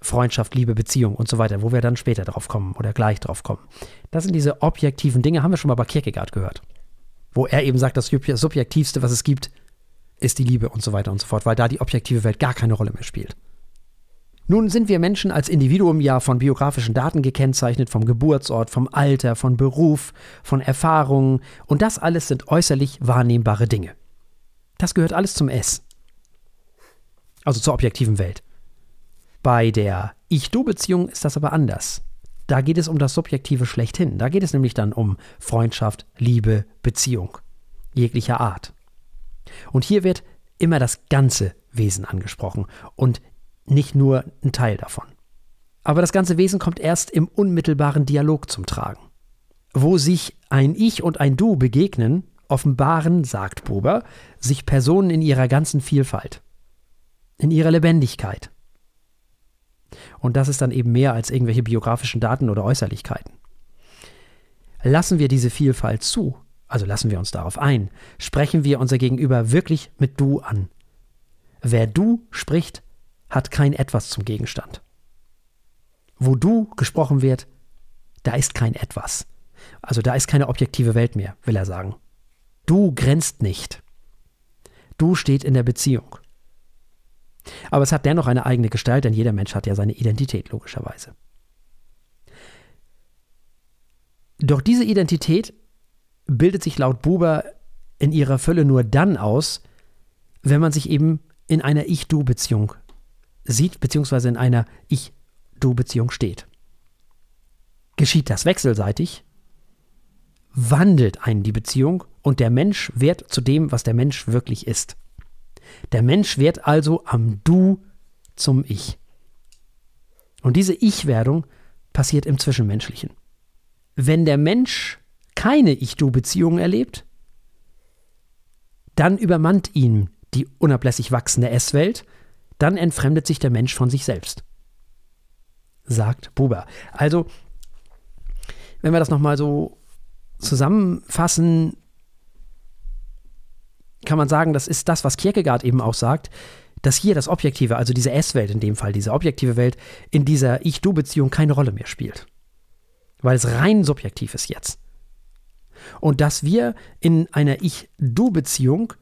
Freundschaft, Liebe, Beziehung und so weiter, wo wir dann später drauf kommen oder gleich drauf kommen. Das sind diese objektiven Dinge, haben wir schon mal bei Kierkegaard gehört. Wo er eben sagt, das Subjektivste, was es gibt, ist die Liebe und so weiter und so fort, weil da die objektive Welt gar keine Rolle mehr spielt. Nun sind wir Menschen als Individuum ja von biografischen Daten gekennzeichnet, vom Geburtsort, vom Alter, von Beruf, von Erfahrungen und das alles sind äußerlich wahrnehmbare Dinge. Das gehört alles zum S. Also zur objektiven Welt. Bei der Ich-Du-Beziehung ist das aber anders. Da geht es um das Subjektive schlechthin. Da geht es nämlich dann um Freundschaft, Liebe, Beziehung. Jeglicher Art. Und hier wird immer das ganze Wesen angesprochen und nicht nur ein Teil davon. Aber das ganze Wesen kommt erst im unmittelbaren Dialog zum Tragen. Wo sich ein Ich und ein Du begegnen, offenbaren, sagt Buber, sich Personen in ihrer ganzen Vielfalt, in ihrer Lebendigkeit. Und das ist dann eben mehr als irgendwelche biografischen Daten oder Äußerlichkeiten. Lassen wir diese Vielfalt zu, also lassen wir uns darauf ein, sprechen wir unser Gegenüber wirklich mit Du an. Wer Du spricht, hat kein Etwas zum Gegenstand. Wo Du gesprochen wird, da ist kein Etwas. Also da ist keine objektive Welt mehr, will er sagen. Du grenzt nicht. Du steht in der Beziehung. Aber es hat dennoch eine eigene Gestalt, denn jeder Mensch hat ja seine Identität, logischerweise. Doch diese Identität bildet sich laut Buber in ihrer Fülle nur dann aus, wenn man sich eben in einer Ich-Du-Beziehung sieht, beziehungsweise in einer Ich-Du-Beziehung steht. Geschieht das wechselseitig, wandelt einen die Beziehung und der Mensch wird zu dem, was der Mensch wirklich ist. Der Mensch wird also am Du zum Ich. Und diese Ich-Werdung passiert im Zwischenmenschlichen. Wenn der Mensch keine Ich-Du-Beziehung erlebt, dann übermannt ihn die unablässig wachsende S-Welt, dann entfremdet sich der Mensch von sich selbst. Sagt Buber. Also, wenn wir das nochmal so zusammenfassen, kann man sagen, das ist das, was Kierkegaard eben auch sagt, dass hier das Objektive, also diese S-Welt in dem Fall, diese objektive Welt, in dieser Ich-Du-Beziehung keine Rolle mehr spielt. Weil es rein subjektiv ist jetzt. Und dass wir in einer Ich-Du-Beziehung,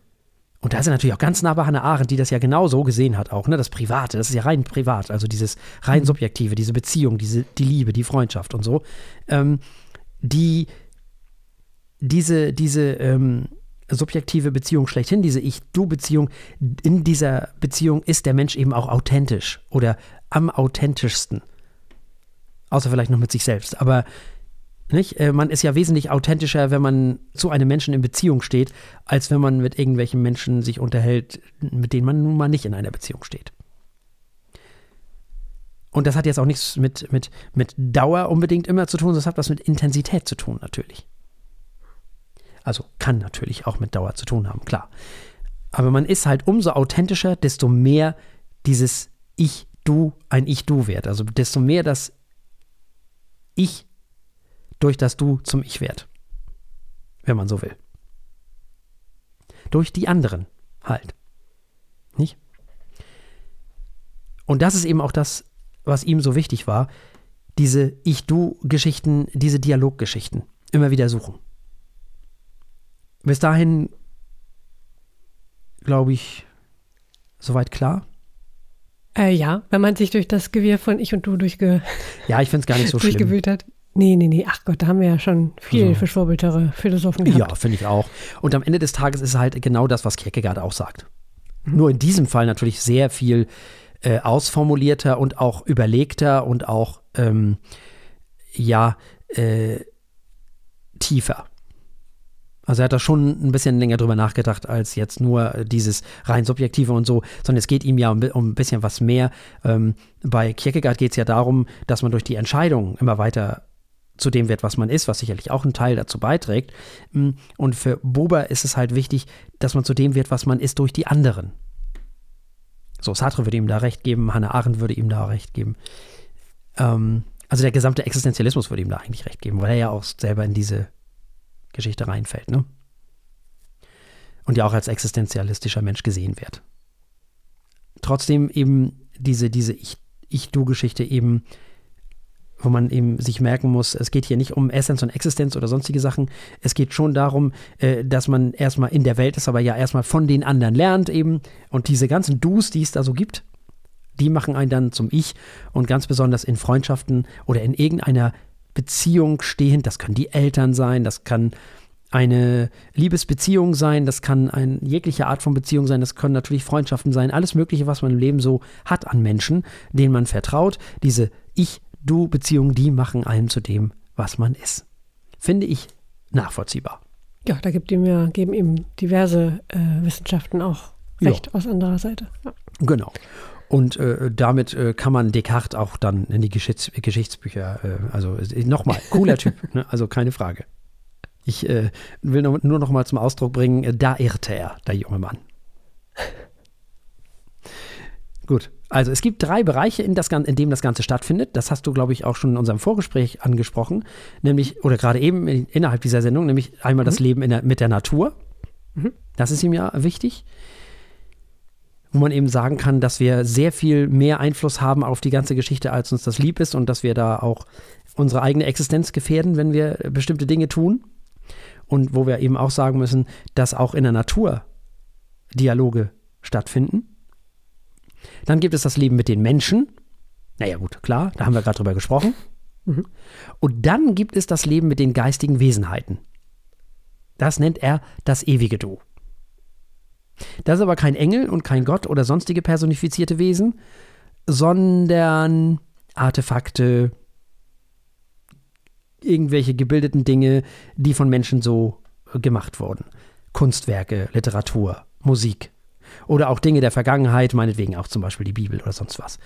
und da ist er natürlich auch ganz nah bei Hannah Arendt, die das ja genau so gesehen hat, auch, ne, das Private, das ist ja rein privat, also dieses rein mhm. subjektive, diese Beziehung, diese, die Liebe, die Freundschaft und so, ähm, die, diese, diese, ähm, subjektive Beziehung schlechthin, diese Ich-Du-Beziehung, in dieser Beziehung ist der Mensch eben auch authentisch oder am authentischsten. Außer vielleicht noch mit sich selbst. Aber nicht? Äh, man ist ja wesentlich authentischer, wenn man zu einem Menschen in Beziehung steht, als wenn man mit irgendwelchen Menschen sich unterhält, mit denen man nun mal nicht in einer Beziehung steht. Und das hat jetzt auch nichts mit, mit, mit Dauer unbedingt immer zu tun, das hat was mit Intensität zu tun, natürlich. Also kann natürlich auch mit Dauer zu tun haben, klar. Aber man ist halt umso authentischer, desto mehr dieses Ich-Du ein Ich-Du wird. Also desto mehr das Ich durch das Du zum Ich wird. Wenn man so will. Durch die anderen halt. Nicht? Und das ist eben auch das, was ihm so wichtig war. Diese Ich-Du-Geschichten, diese Dialoggeschichten. Immer wieder suchen. Bis dahin, glaube ich, soweit klar. Äh, ja, wenn man sich durch das Gewirr von Ich und Du durchge ja, ich finde es gar nicht so durchgewühlt hat. Nee, nee, nee, ach Gott, da haben wir ja schon viel also. verschwurbeltere Philosophen gehabt. Ja, finde ich auch. Und am Ende des Tages ist es halt genau das, was Kierkegaard auch sagt. Mhm. Nur in diesem Fall natürlich sehr viel äh, ausformulierter und auch überlegter und auch, ähm, ja, äh, tiefer. Also er hat da schon ein bisschen länger drüber nachgedacht als jetzt nur dieses rein subjektive und so, sondern es geht ihm ja um, um ein bisschen was mehr. Ähm, bei Kierkegaard geht es ja darum, dass man durch die Entscheidung immer weiter zu dem wird, was man ist, was sicherlich auch einen Teil dazu beiträgt. Mm, und für Buber ist es halt wichtig, dass man zu dem wird, was man ist, durch die anderen. So, Sartre würde ihm da recht geben, Hannah Arendt würde ihm da recht geben. Ähm, also der gesamte Existenzialismus würde ihm da eigentlich recht geben, weil er ja auch selber in diese Geschichte reinfällt. Ne? und ja auch als existenzialistischer Mensch gesehen wird. Trotzdem eben diese, diese Ich-Du-Geschichte eben wo man eben sich merken muss, es geht hier nicht um Essenz und Existenz oder sonstige Sachen. Es geht schon darum, äh, dass man erstmal in der Welt ist, aber ja erstmal von den anderen lernt eben. Und diese ganzen Dus, die es da so gibt, die machen einen dann zum Ich und ganz besonders in Freundschaften oder in irgendeiner Beziehung stehend. Das können die Eltern sein, das kann eine Liebesbeziehung sein, das kann eine jegliche Art von Beziehung sein, das können natürlich Freundschaften sein, alles Mögliche, was man im Leben so hat an Menschen, denen man vertraut. Diese Ich- Du-Beziehungen, die machen einen zu dem, was man ist. Finde ich nachvollziehbar. Ja, da gibt ihm ja, geben ihm diverse äh, Wissenschaften auch recht ja. aus anderer Seite. Ja. Genau. Und äh, damit äh, kann man Descartes auch dann in die Geschichts Geschichtsbücher, äh, also äh, nochmal, cooler Typ, ne? also keine Frage. Ich äh, will nur noch mal zum Ausdruck bringen, äh, da irrte er, der junge Mann. Gut, also es gibt drei Bereiche, in, das, in dem das Ganze stattfindet. Das hast du, glaube ich, auch schon in unserem Vorgespräch angesprochen, nämlich, oder gerade eben in, innerhalb dieser Sendung, nämlich einmal mhm. das Leben der, mit der Natur. Mhm. Das ist ihm ja wichtig. Wo man eben sagen kann, dass wir sehr viel mehr Einfluss haben auf die ganze Geschichte, als uns das lieb ist und dass wir da auch unsere eigene Existenz gefährden, wenn wir bestimmte Dinge tun. Und wo wir eben auch sagen müssen, dass auch in der Natur Dialoge stattfinden dann gibt es das Leben mit den Menschen. Naja, gut, klar, da haben wir gerade drüber gesprochen. Mhm. Und dann gibt es das Leben mit den geistigen Wesenheiten. Das nennt er das ewige Du. Das ist aber kein Engel und kein Gott oder sonstige personifizierte Wesen, sondern Artefakte, irgendwelche gebildeten Dinge, die von Menschen so gemacht wurden. Kunstwerke, Literatur, Musik. Oder auch Dinge der Vergangenheit, meinetwegen auch zum Beispiel die Bibel oder sonst was.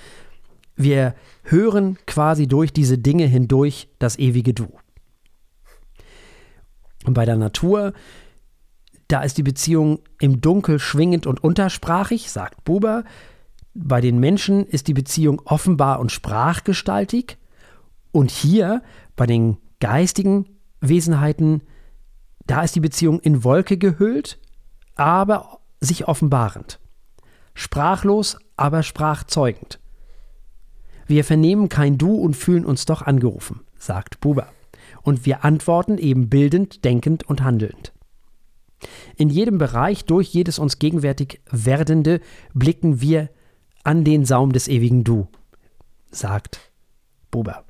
Wir hören quasi durch diese Dinge hindurch das ewige Du. Und bei der Natur, da ist die Beziehung im Dunkel schwingend und untersprachig, sagt Buber. Bei den Menschen ist die Beziehung offenbar und sprachgestaltig. Und hier, bei den geistigen Wesenheiten, da ist die Beziehung in Wolke gehüllt, aber sich offenbarend. Sprachlos, aber sprachzeugend. Wir vernehmen kein Du und fühlen uns doch angerufen, sagt Buber. Und wir antworten eben bildend, denkend und handelnd. In jedem Bereich, durch jedes uns gegenwärtig Werdende, blicken wir an den Saum des ewigen Du, sagt Buber.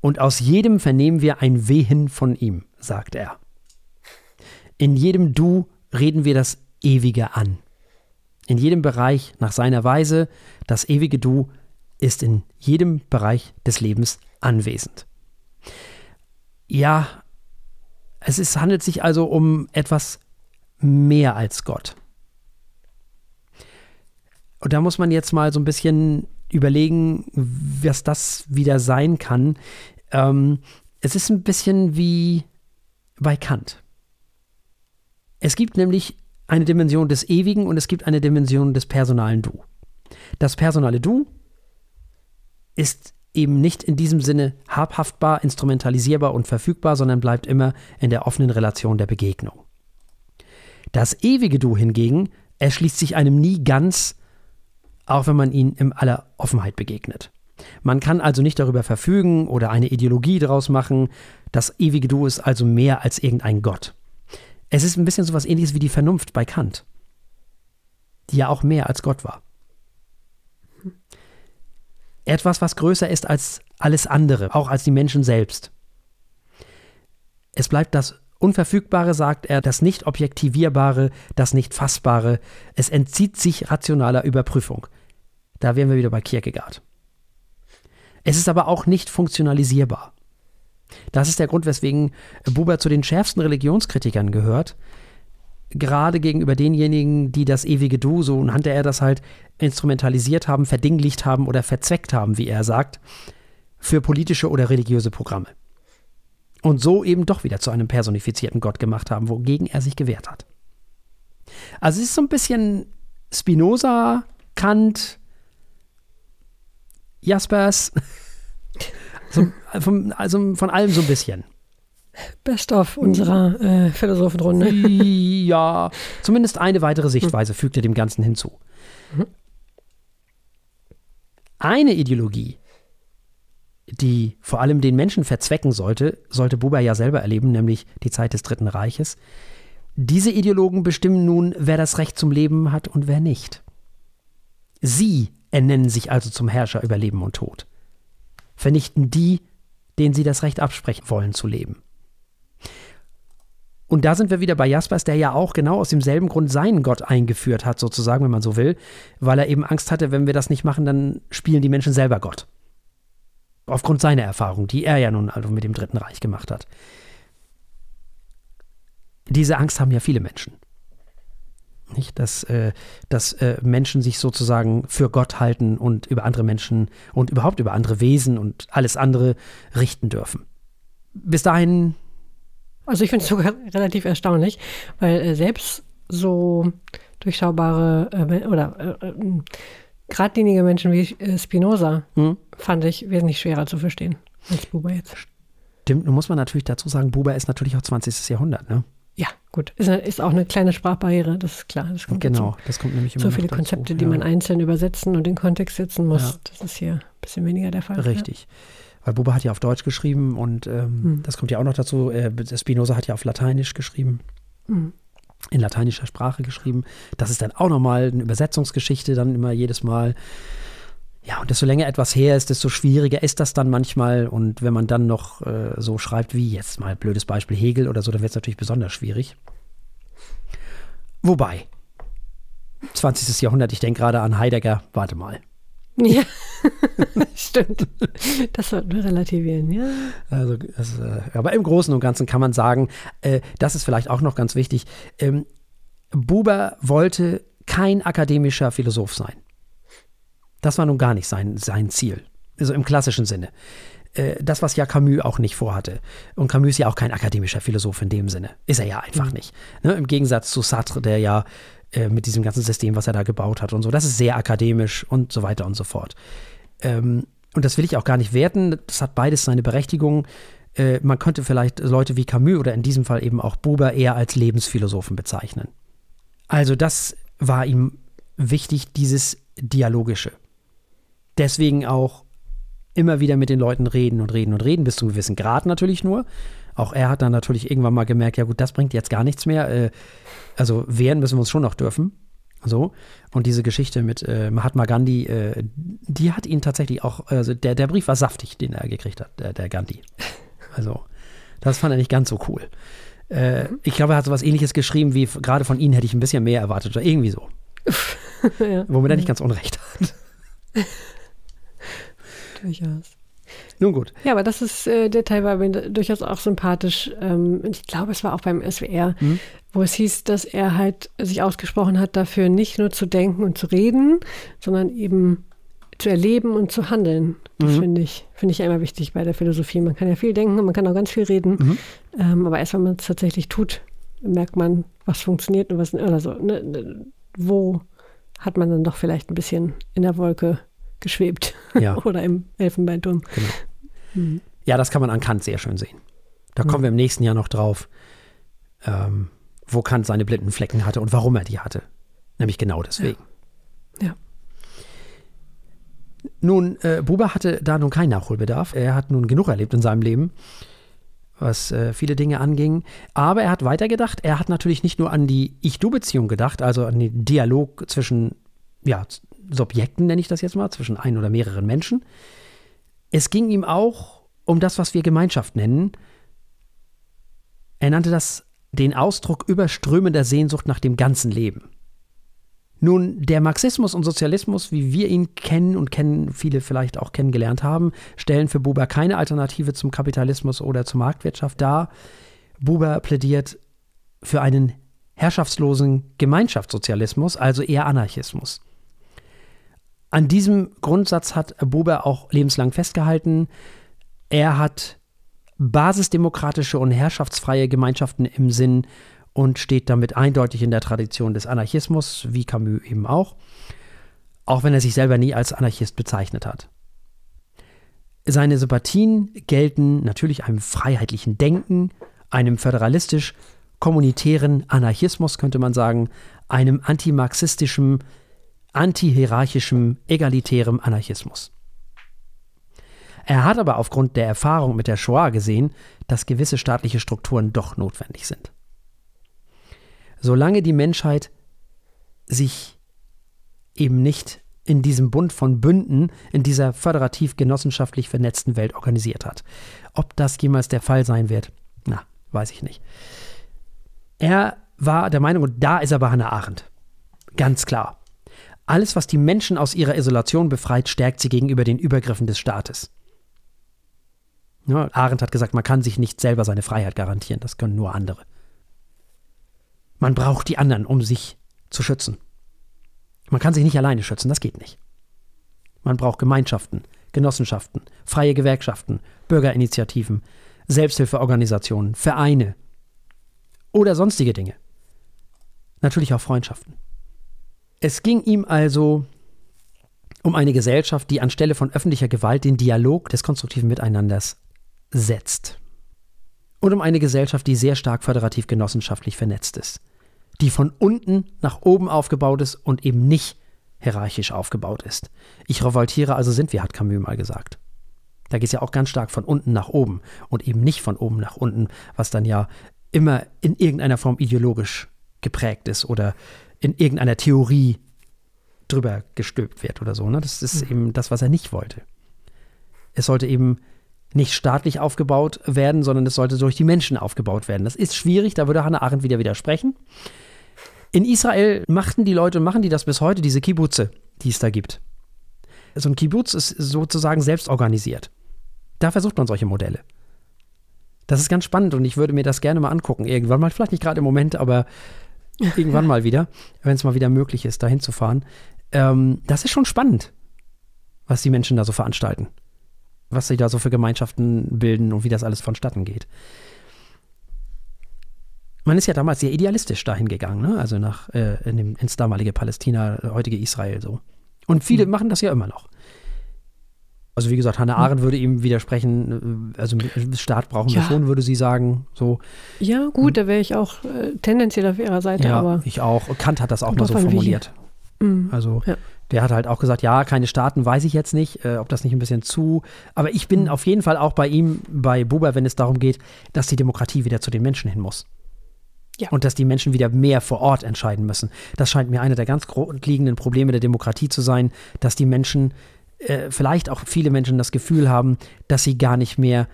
Und aus jedem vernehmen wir ein Wehen von ihm, sagt er. In jedem Du reden wir das Ewige an. In jedem Bereich nach seiner Weise, das ewige Du ist in jedem Bereich des Lebens anwesend. Ja, es ist, handelt sich also um etwas mehr als Gott. Und da muss man jetzt mal so ein bisschen überlegen, was das wieder sein kann. Ähm, es ist ein bisschen wie bei Kant. Es gibt nämlich eine Dimension des Ewigen und es gibt eine Dimension des personalen Du. Das personale Du ist eben nicht in diesem Sinne habhaftbar, instrumentalisierbar und verfügbar, sondern bleibt immer in der offenen Relation der Begegnung. Das ewige Du hingegen erschließt sich einem nie ganz, auch wenn man ihn in aller Offenheit begegnet. Man kann also nicht darüber verfügen oder eine Ideologie daraus machen. Das ewige Du ist also mehr als irgendein Gott. Es ist ein bisschen so was ähnliches wie die Vernunft bei Kant, die ja auch mehr als Gott war. Etwas, was größer ist als alles andere, auch als die Menschen selbst. Es bleibt das Unverfügbare, sagt er, das nicht objektivierbare, das nicht fassbare. Es entzieht sich rationaler Überprüfung. Da wären wir wieder bei Kierkegaard. Es ist aber auch nicht funktionalisierbar. Das ist der Grund, weswegen Buber zu den schärfsten Religionskritikern gehört. Gerade gegenüber denjenigen, die das ewige Du, so nannte er das halt, instrumentalisiert haben, verdinglicht haben oder verzweckt haben, wie er sagt, für politische oder religiöse Programme. Und so eben doch wieder zu einem personifizierten Gott gemacht haben, wogegen er sich gewehrt hat. Also es ist so ein bisschen Spinoza, Kant, Jaspers. So, von, also von allem so ein bisschen. Best-of unserer äh, Philosophenrunde. Ja, zumindest eine weitere Sichtweise fügt er dem Ganzen hinzu. Eine Ideologie, die vor allem den Menschen verzwecken sollte, sollte Buber ja selber erleben, nämlich die Zeit des Dritten Reiches. Diese Ideologen bestimmen nun, wer das Recht zum Leben hat und wer nicht. Sie ernennen sich also zum Herrscher über Leben und Tod. Vernichten die, denen sie das Recht absprechen wollen zu leben. Und da sind wir wieder bei Jaspers, der ja auch genau aus demselben Grund seinen Gott eingeführt hat, sozusagen, wenn man so will, weil er eben Angst hatte, wenn wir das nicht machen, dann spielen die Menschen selber Gott. Aufgrund seiner Erfahrung, die er ja nun also mit dem Dritten Reich gemacht hat. Diese Angst haben ja viele Menschen. Nicht, dass, äh, dass äh, Menschen sich sozusagen für Gott halten und über andere Menschen und überhaupt über andere Wesen und alles andere richten dürfen. Bis dahin Also ich finde es sogar relativ erstaunlich, weil äh, selbst so durchschaubare äh, oder äh, äh, geradlinige Menschen wie äh, Spinoza Hm? fand ich wesentlich schwerer zu verstehen als Buber jetzt. Stimmt, nun muss man natürlich dazu sagen, Buber ist natürlich auch 20. Jahrhundert, ne? Ja, gut. Ist, ist auch eine kleine Sprachbarriere, das ist klar. Das kommt Genau, dazu. das kommt nämlich immer So viele dazu, Konzepte, die ja. man einzeln übersetzen und in Kontext setzen muss, Ja. das ist hier ein bisschen weniger der Fall. Richtig. Weil Buber hat ja auf Deutsch geschrieben und ähm, Hm. das kommt ja auch noch dazu. Äh, Spinoza hat ja auf Lateinisch geschrieben, Mhm. in lateinischer Sprache geschrieben. Das ist dann auch nochmal eine Übersetzungsgeschichte, dann immer jedes Mal. Ja, und desto länger etwas her ist, desto schwieriger ist das dann manchmal. Und wenn man dann noch äh, so schreibt wie jetzt mal blödes Beispiel Hegel oder so, dann wird es natürlich besonders schwierig. Wobei, 20. Jahrhundert, ich denke gerade an Heidegger, warte mal. Ja, stimmt. Das sollten wir relativieren, ja. Also, äh, aber im Großen und Ganzen kann man sagen, äh, das ist vielleicht auch noch ganz wichtig. Ähm, Buber wollte kein akademischer Philosoph sein. Das war nun gar nicht sein, sein Ziel. Also im klassischen Sinne. Äh, das, was ja Camus auch nicht vorhatte. Und Camus ist ja auch kein akademischer Philosoph in dem Sinne. Ist er ja einfach nicht. Ne? Im Gegensatz zu Sartre, der ja äh, mit diesem ganzen System, was er da gebaut hat und so, das ist sehr akademisch und so weiter und so fort. Ähm, und das will ich auch gar nicht werten. Das hat beides seine Berechtigung. Äh, man könnte vielleicht Leute wie Camus oder in diesem Fall eben auch Buber eher als Lebensphilosophen bezeichnen. Also das war ihm wichtig, dieses Dialogische. Deswegen auch immer wieder mit den Leuten reden und reden und reden, bis zu einem gewissen Grad natürlich nur. Auch er hat dann natürlich irgendwann mal gemerkt, ja gut, das bringt jetzt gar nichts mehr. Äh, also wehren müssen wir uns schon noch dürfen. So. Und diese Geschichte mit äh, Mahatma Gandhi, äh, die hat ihn tatsächlich auch, also der, der Brief war saftig, den er gekriegt hat, der, der Gandhi. Also, das fand er nicht ganz so cool. Äh, ich glaube, er hat so was ähnliches geschrieben, wie gerade von Ihnen hätte ich ein bisschen mehr erwartet oder irgendwie so. ja, Womit er nicht ganz unrecht hat. durchaus. Nun gut. Ja, aber das ist, äh, der Teil war mir durchaus auch sympathisch. Ähm, und ich glaube, es war auch beim SWR, Mhm. wo es hieß, dass er halt sich ausgesprochen hat, dafür nicht nur zu denken und zu reden, sondern eben zu erleben und zu handeln. Das Mhm. finde ich, finde ich ja immer wichtig bei der Philosophie. Man kann ja viel denken und man kann auch ganz viel reden. Mhm. Ähm, aber erst wenn man es tatsächlich tut, merkt man, was funktioniert und was oder so. Ne, ne, wo hat man dann doch vielleicht ein bisschen in der Wolke geschwebt Ja. oder im Elfenbeinturm. Genau. Ja, das kann man an Kant sehr schön sehen. Da kommen wir im nächsten Jahr noch drauf, ähm, wo Kant seine blinden Flecken hatte und warum er die hatte. Nämlich genau deswegen. Ja. Nun, äh, Buber hatte da nun keinen Nachholbedarf. Er hat nun genug erlebt in seinem Leben, was äh, viele Dinge anging. Aber er hat weitergedacht. Er hat natürlich nicht nur an die Ich-Du-Beziehung gedacht, also an den Dialog zwischen ja, Subjekten, nenne ich das jetzt mal, zwischen ein oder mehreren Menschen. Es ging ihm auch um das, was wir Gemeinschaft nennen. Er nannte das den Ausdruck überströmender Sehnsucht nach dem ganzen Leben. Nun, der Marxismus und Sozialismus, wie wir ihn kennen und kennen, viele vielleicht auch kennengelernt haben, stellen für Buber keine Alternative zum Kapitalismus oder zur Marktwirtschaft dar. Buber plädiert für einen herrschaftslosen Gemeinschaftssozialismus, also eher Anarchismus. An diesem Grundsatz hat Buber auch lebenslang festgehalten. Er hat basisdemokratische und herrschaftsfreie Gemeinschaften im Sinn und steht damit eindeutig in der Tradition des Anarchismus, wie Camus eben auch, auch wenn er sich selber nie als Anarchist bezeichnet hat. Seine Sympathien gelten natürlich einem freiheitlichen Denken, einem föderalistisch-kommunitären Anarchismus, könnte man sagen, einem antimarxistischen, antihierarchischen, egalitären Anarchismus. Er hat aber aufgrund der Erfahrung mit der Shoah gesehen, dass gewisse staatliche Strukturen doch notwendig sind. Solange die Menschheit sich eben nicht in diesem Bund von Bünden, in dieser föderativ genossenschaftlich vernetzten Welt organisiert hat. Ob das jemals der Fall sein wird, na, weiß ich nicht. Er war der Meinung, und da ist er bei Hannah Arendt. Ganz klar. Alles, was die Menschen aus ihrer Isolation befreit, stärkt sie gegenüber den Übergriffen des Staates. Ja, Arendt hat gesagt, man kann sich nicht selber seine Freiheit garantieren, das können nur andere. Man braucht die anderen, um sich zu schützen. Man kann sich nicht alleine schützen, das geht nicht. Man braucht Gemeinschaften, Genossenschaften, freie Gewerkschaften, Bürgerinitiativen, Selbsthilfeorganisationen, Vereine oder sonstige Dinge. Natürlich auch Freundschaften. Es ging ihm also um eine Gesellschaft, die anstelle von öffentlicher Gewalt den Dialog des konstruktiven Miteinanders setzt. Und um eine Gesellschaft, die sehr stark föderativ genossenschaftlich vernetzt ist. Die von unten nach oben aufgebaut ist und eben nicht hierarchisch aufgebaut ist. Ich revoltiere, also sind wir, hat Camus mal gesagt. Da geht es ja auch ganz stark von unten nach oben und eben nicht von oben nach unten, was dann ja immer in irgendeiner Form ideologisch geprägt ist oder in irgendeiner Theorie drüber gestülpt wird oder so. Ne? Das ist mhm. eben das, was er nicht wollte. Es sollte eben nicht staatlich aufgebaut werden, sondern es sollte durch die Menschen aufgebaut werden. Das ist schwierig, da würde Hannah Arendt wieder widersprechen. In Israel machten die Leute und machen die das bis heute, diese Kibbutze, die es da gibt. So ein Kibbutz ist sozusagen selbst organisiert. Da versucht man solche Modelle. Das ist ganz spannend und ich würde mir das gerne mal angucken. Irgendwann mal, vielleicht nicht gerade im Moment, aber irgendwann mal wieder, wenn es mal wieder möglich ist, da hinzufahren. Ähm, das ist schon spannend, was die Menschen da so veranstalten was sie da so für Gemeinschaften bilden und wie das alles vonstatten geht. Man ist ja damals sehr idealistisch dahin gegangen, ne? also nach, äh, in dem, ins damalige Palästina, heutige Israel so. Und viele mhm. machen das ja immer noch. Also wie gesagt, Hannah hm. Arendt würde ihm widersprechen, äh, also Staat brauchen wir schon, würde sie sagen. So. Ja, gut, da wäre ich auch äh, tendenziell auf ihrer Seite. Ja, aber ich auch. Kant hat das auch mal so formuliert. Mhm. Also ja. Der hat halt auch gesagt, ja, keine Staaten weiß ich jetzt nicht, äh, ob das nicht ein bisschen zu. Aber ich bin mhm. auf jeden Fall auch bei ihm, bei Buber, wenn es darum geht, dass die Demokratie wieder zu den Menschen hin muss. Ja. Und dass die Menschen wieder mehr vor Ort entscheiden müssen. Das scheint mir eine der ganz grundlegenden Probleme der Demokratie zu sein, dass die Menschen, äh, vielleicht auch viele Menschen das Gefühl haben, dass sie gar nicht mehr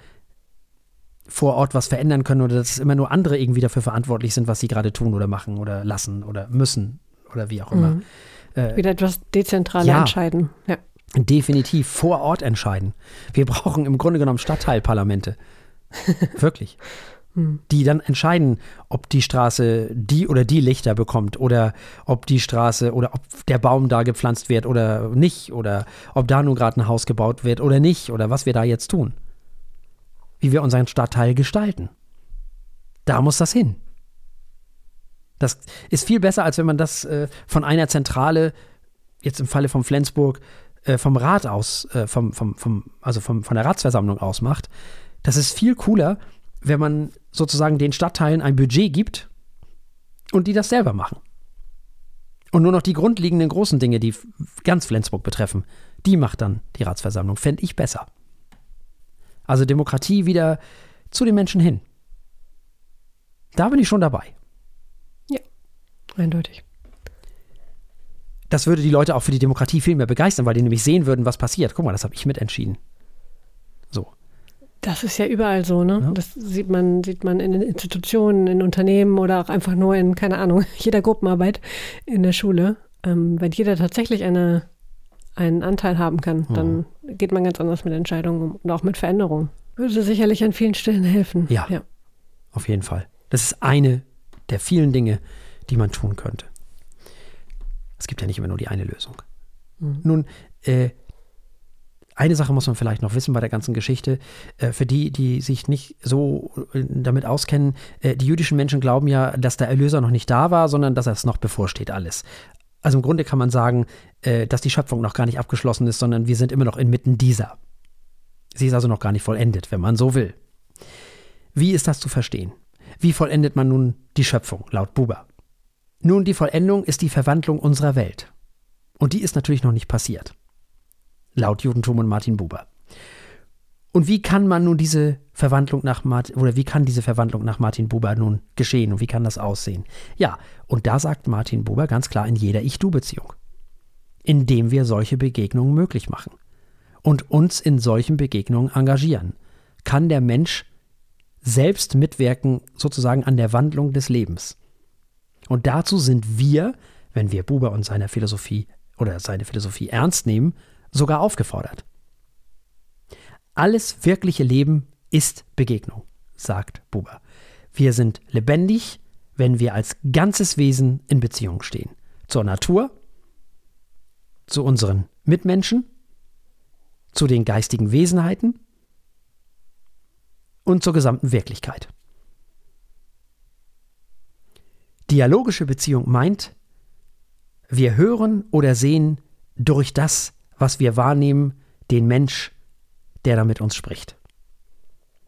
vor Ort was verändern können oder dass immer nur andere irgendwie dafür verantwortlich sind, was sie gerade tun oder machen oder lassen oder müssen oder wie auch immer. Mhm. Äh, Wieder etwas dezentraler ja, entscheiden. Ja. Definitiv vor Ort entscheiden. Wir brauchen im Grunde genommen Stadtteilparlamente. Wirklich. Hm. Die dann entscheiden, ob die Straße die oder die Lichter bekommt oder ob die Straße oder ob der Baum da gepflanzt wird oder nicht oder ob da nun gerade ein Haus gebaut wird oder nicht oder was wir da jetzt tun. Wie wir unseren Stadtteil gestalten. Da muss das hin. Das ist viel besser, als wenn man das äh, von einer Zentrale, jetzt im Falle von Flensburg, äh, vom Rat aus, äh, vom, vom, vom, also vom, von der Ratsversammlung aus macht. Das ist viel cooler, wenn man sozusagen den Stadtteilen ein Budget gibt und die das selber machen. Und nur noch die grundlegenden großen Dinge, die ganz Flensburg betreffen, die macht dann die Ratsversammlung. Fände ich besser. Also Demokratie wieder zu den Menschen hin. Da bin ich schon dabei. Eindeutig. Das würde die Leute auch für die Demokratie viel mehr begeistern, weil die nämlich sehen würden, was passiert. Guck mal, das habe ich mitentschieden. So. Das ist ja überall so, ne? Ja. Das sieht man, sieht man in Institutionen, in Unternehmen oder auch einfach nur in, keine Ahnung, jeder Gruppenarbeit in der Schule. Ähm, wenn jeder tatsächlich eine, einen Anteil haben kann, mhm. dann geht man ganz anders mit Entscheidungen und auch mit Veränderungen. Würde sicherlich an vielen Stellen helfen. Ja, ja. Auf jeden Fall. Das ist eine der vielen Dinge, die man tun könnte. Es gibt ja nicht immer nur die eine Lösung. Mhm. Nun, äh, eine Sache muss man vielleicht noch wissen bei der ganzen Geschichte. Äh, für die, die sich nicht so äh, damit auskennen, äh, die jüdischen Menschen glauben ja, dass der Erlöser noch nicht da war, sondern dass es noch bevorsteht alles. Also im Grunde kann man sagen, dass die Schöpfung noch gar nicht abgeschlossen ist, sondern wir sind immer noch inmitten dieser. Sie ist also noch gar nicht vollendet, wenn man so will. Wie ist das zu verstehen? Wie vollendet man nun die Schöpfung, laut Buber? Nun, die Vollendung ist die Verwandlung unserer Welt. Und die ist natürlich noch nicht passiert. Laut Judentum und Martin Buber. Und wie kann man nun diese Verwandlung nach Martin, oder wie kann diese Verwandlung nach Martin Buber nun geschehen und wie kann das aussehen? Ja, und da sagt Martin Buber ganz klar in jeder Ich-Du-Beziehung. Indem wir solche Begegnungen möglich machen und uns in solchen Begegnungen engagieren, kann der Mensch selbst mitwirken, sozusagen an der Wandlung des Lebens. Und dazu sind wir, wenn wir Buber und seine Philosophie oder seine Philosophie ernst nehmen, sogar aufgefordert. Alles wirkliche Leben ist Begegnung, sagt Buber. Wir sind lebendig, wenn wir als ganzes Wesen in Beziehung stehen. Zur Natur, zu unseren Mitmenschen, zu den geistigen Wesenheiten und zur gesamten Wirklichkeit. Dialogische Beziehung meint, wir hören oder sehen durch das, was wir wahrnehmen, den Mensch, der da mit uns spricht.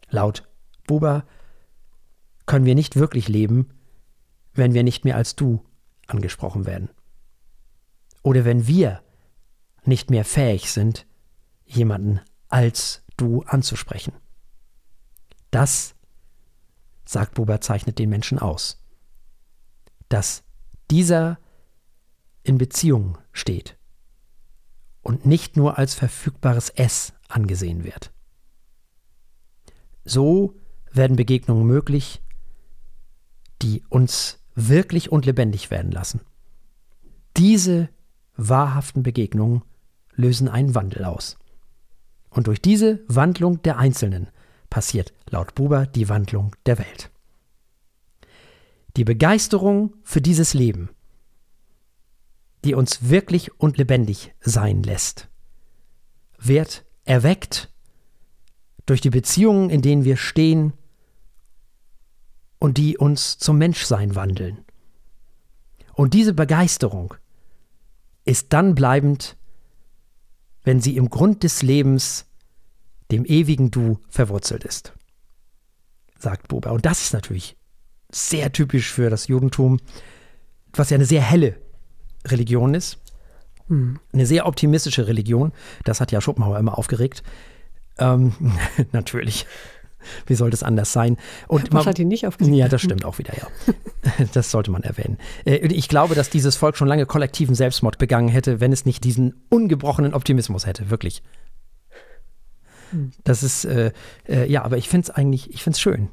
Laut Buber können wir nicht wirklich leben, wenn wir nicht mehr als du angesprochen werden. Oder wenn wir nicht mehr fähig sind, jemanden als du anzusprechen. Das, sagt Buber, zeichnet den Menschen aus. Dass dieser in Beziehung steht und nicht nur als verfügbares S angesehen wird. So werden Begegnungen möglich, die uns wirklich und lebendig werden lassen. Diese wahrhaften Begegnungen lösen einen Wandel aus. Und durch diese Wandlung der Einzelnen passiert laut Buber die Wandlung der Welt. Die Begeisterung für dieses Leben, die uns wirklich und lebendig sein lässt, wird erweckt durch die Beziehungen, in denen wir stehen und die uns zum Menschsein wandeln. Und diese Begeisterung ist dann bleibend, wenn sie im Grund des Lebens dem ewigen Du verwurzelt ist, sagt Buber. Und das ist natürlich sehr typisch für das Judentum, was ja eine sehr helle Religion ist. Hm. Eine sehr optimistische Religion. Das hat ja Schopenhauer immer aufgeregt. Ähm, natürlich. Wie sollte es anders sein? Und Was hat ihn nicht aufgeregt? Ja, das stimmt auch wieder, ja. das sollte man erwähnen. Äh, ich glaube, dass dieses Volk schon lange kollektiven Selbstmord begangen hätte, wenn es nicht diesen ungebrochenen Optimismus hätte, wirklich. Hm. Das ist, äh, äh, ja, aber ich finde es eigentlich, ich finde es schön.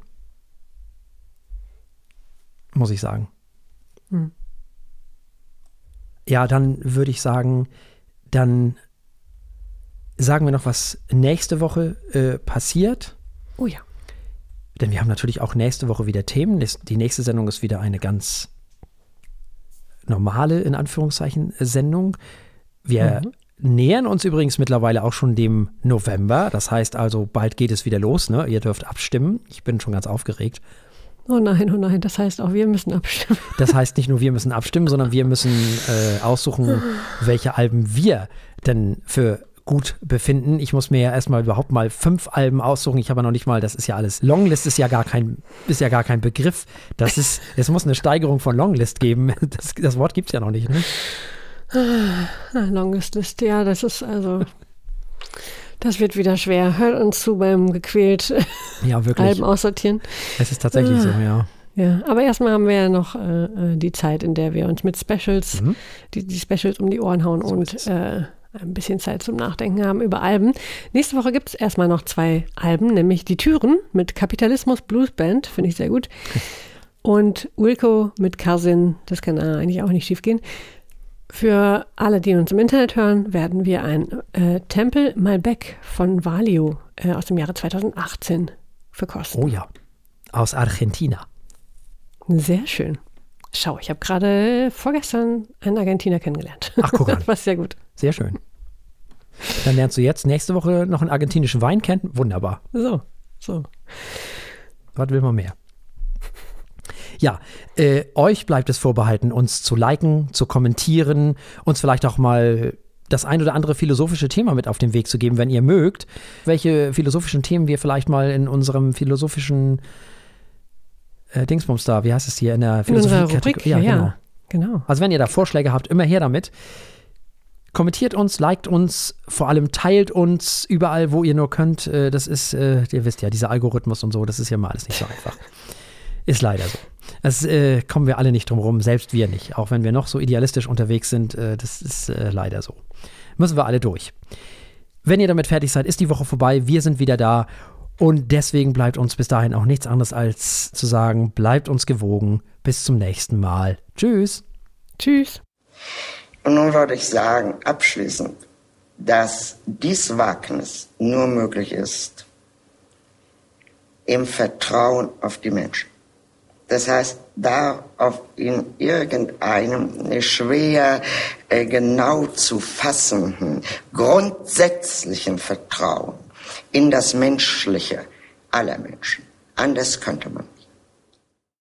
Muss ich sagen. Hm. Ja, dann würde ich sagen, dann sagen wir noch, was nächste Woche äh, passiert. Oh ja. Denn wir haben natürlich auch nächste Woche wieder Themen. Die nächste Sendung ist wieder eine ganz normale, in Anführungszeichen, Sendung. Wir mhm nähern uns übrigens mittlerweile auch schon dem November. Das heißt also, bald geht es wieder los. Ne? Ihr dürft abstimmen. Ich bin schon ganz aufgeregt. Oh nein, oh nein, das heißt auch wir müssen abstimmen. Das heißt nicht nur wir müssen abstimmen, sondern wir müssen äh, aussuchen, welche Alben wir denn für gut befinden. Ich muss mir ja erstmal überhaupt mal fünf Alben aussuchen. Ich habe ja noch nicht mal, das ist ja alles. Longlist ist ja gar kein, ist ja gar kein Begriff. Das ist, es muss eine Steigerung von Longlist geben. Das, das Wort gibt es ja noch nicht. Ne? Ah, longest List, ja, das ist also. Das wird wieder schwer. Hört uns zu beim gequält ja, wirklich. Alben aussortieren. Es ist tatsächlich so, ja. Ja, aber erstmal haben wir ja noch äh, äh, die Zeit, in der wir uns mit Specials, mhm. die, die Specials um die Ohren hauen so und äh, ein bisschen Zeit zum Nachdenken haben über Alben. Nächste Woche gibt es erstmal noch zwei Alben, nämlich Die Türen mit Kapitalismus Blues Band, finde ich sehr gut. Und Wilco mit Cousin, das kann eigentlich auch nicht schief gehen. Für alle, die uns im Internet hören, werden wir ein äh, Tempel Malbec von Valio äh, aus dem Jahre 2018 verkosten. Oh ja, aus Argentina. Sehr schön. Schau, ich habe gerade vorgestern einen Argentiner kennengelernt. Ach, guck mal. Das war sehr gut. Sehr schön. Dann lernst du jetzt nächste Woche noch einen argentinischen Wein kennen. Wunderbar. So, so. Was will man mehr? Ja, äh, euch bleibt es vorbehalten, uns zu liken, zu kommentieren, uns vielleicht auch mal das ein oder andere philosophische Thema mit auf den Weg zu geben, wenn ihr mögt. Welche philosophischen Themen wir vielleicht mal in unserem philosophischen äh, Dingsbums da, wie heißt es hier in der In unserer Philosophie? Rubrik, ja, ja. Genau. Also wenn ihr da Vorschläge habt, immer her damit. Kommentiert uns, liked uns, vor allem teilt uns überall, wo ihr nur könnt. Äh, Das ist, äh, ihr wisst ja, dieser Algorithmus und so, das ist ja mal alles nicht so einfach. Ist leider so. Das äh, kommen wir alle nicht drum rum, selbst wir nicht. Auch wenn wir noch so idealistisch unterwegs sind, äh, das ist äh, leider so. Müssen wir alle durch. Wenn ihr damit fertig seid, ist die Woche vorbei. Wir sind wieder da. Und deswegen bleibt uns bis dahin auch nichts anderes als zu sagen, bleibt uns gewogen. Bis zum nächsten Mal. Tschüss. Tschüss. Und nun würde ich sagen, abschließend, dass dies Wagnis nur möglich ist im Vertrauen auf die Menschen. Das heißt, darauf in irgendeinem schwer äh, genau zu fassenden, grundsätzlichen Vertrauen in das Menschliche aller Menschen. Anders könnte man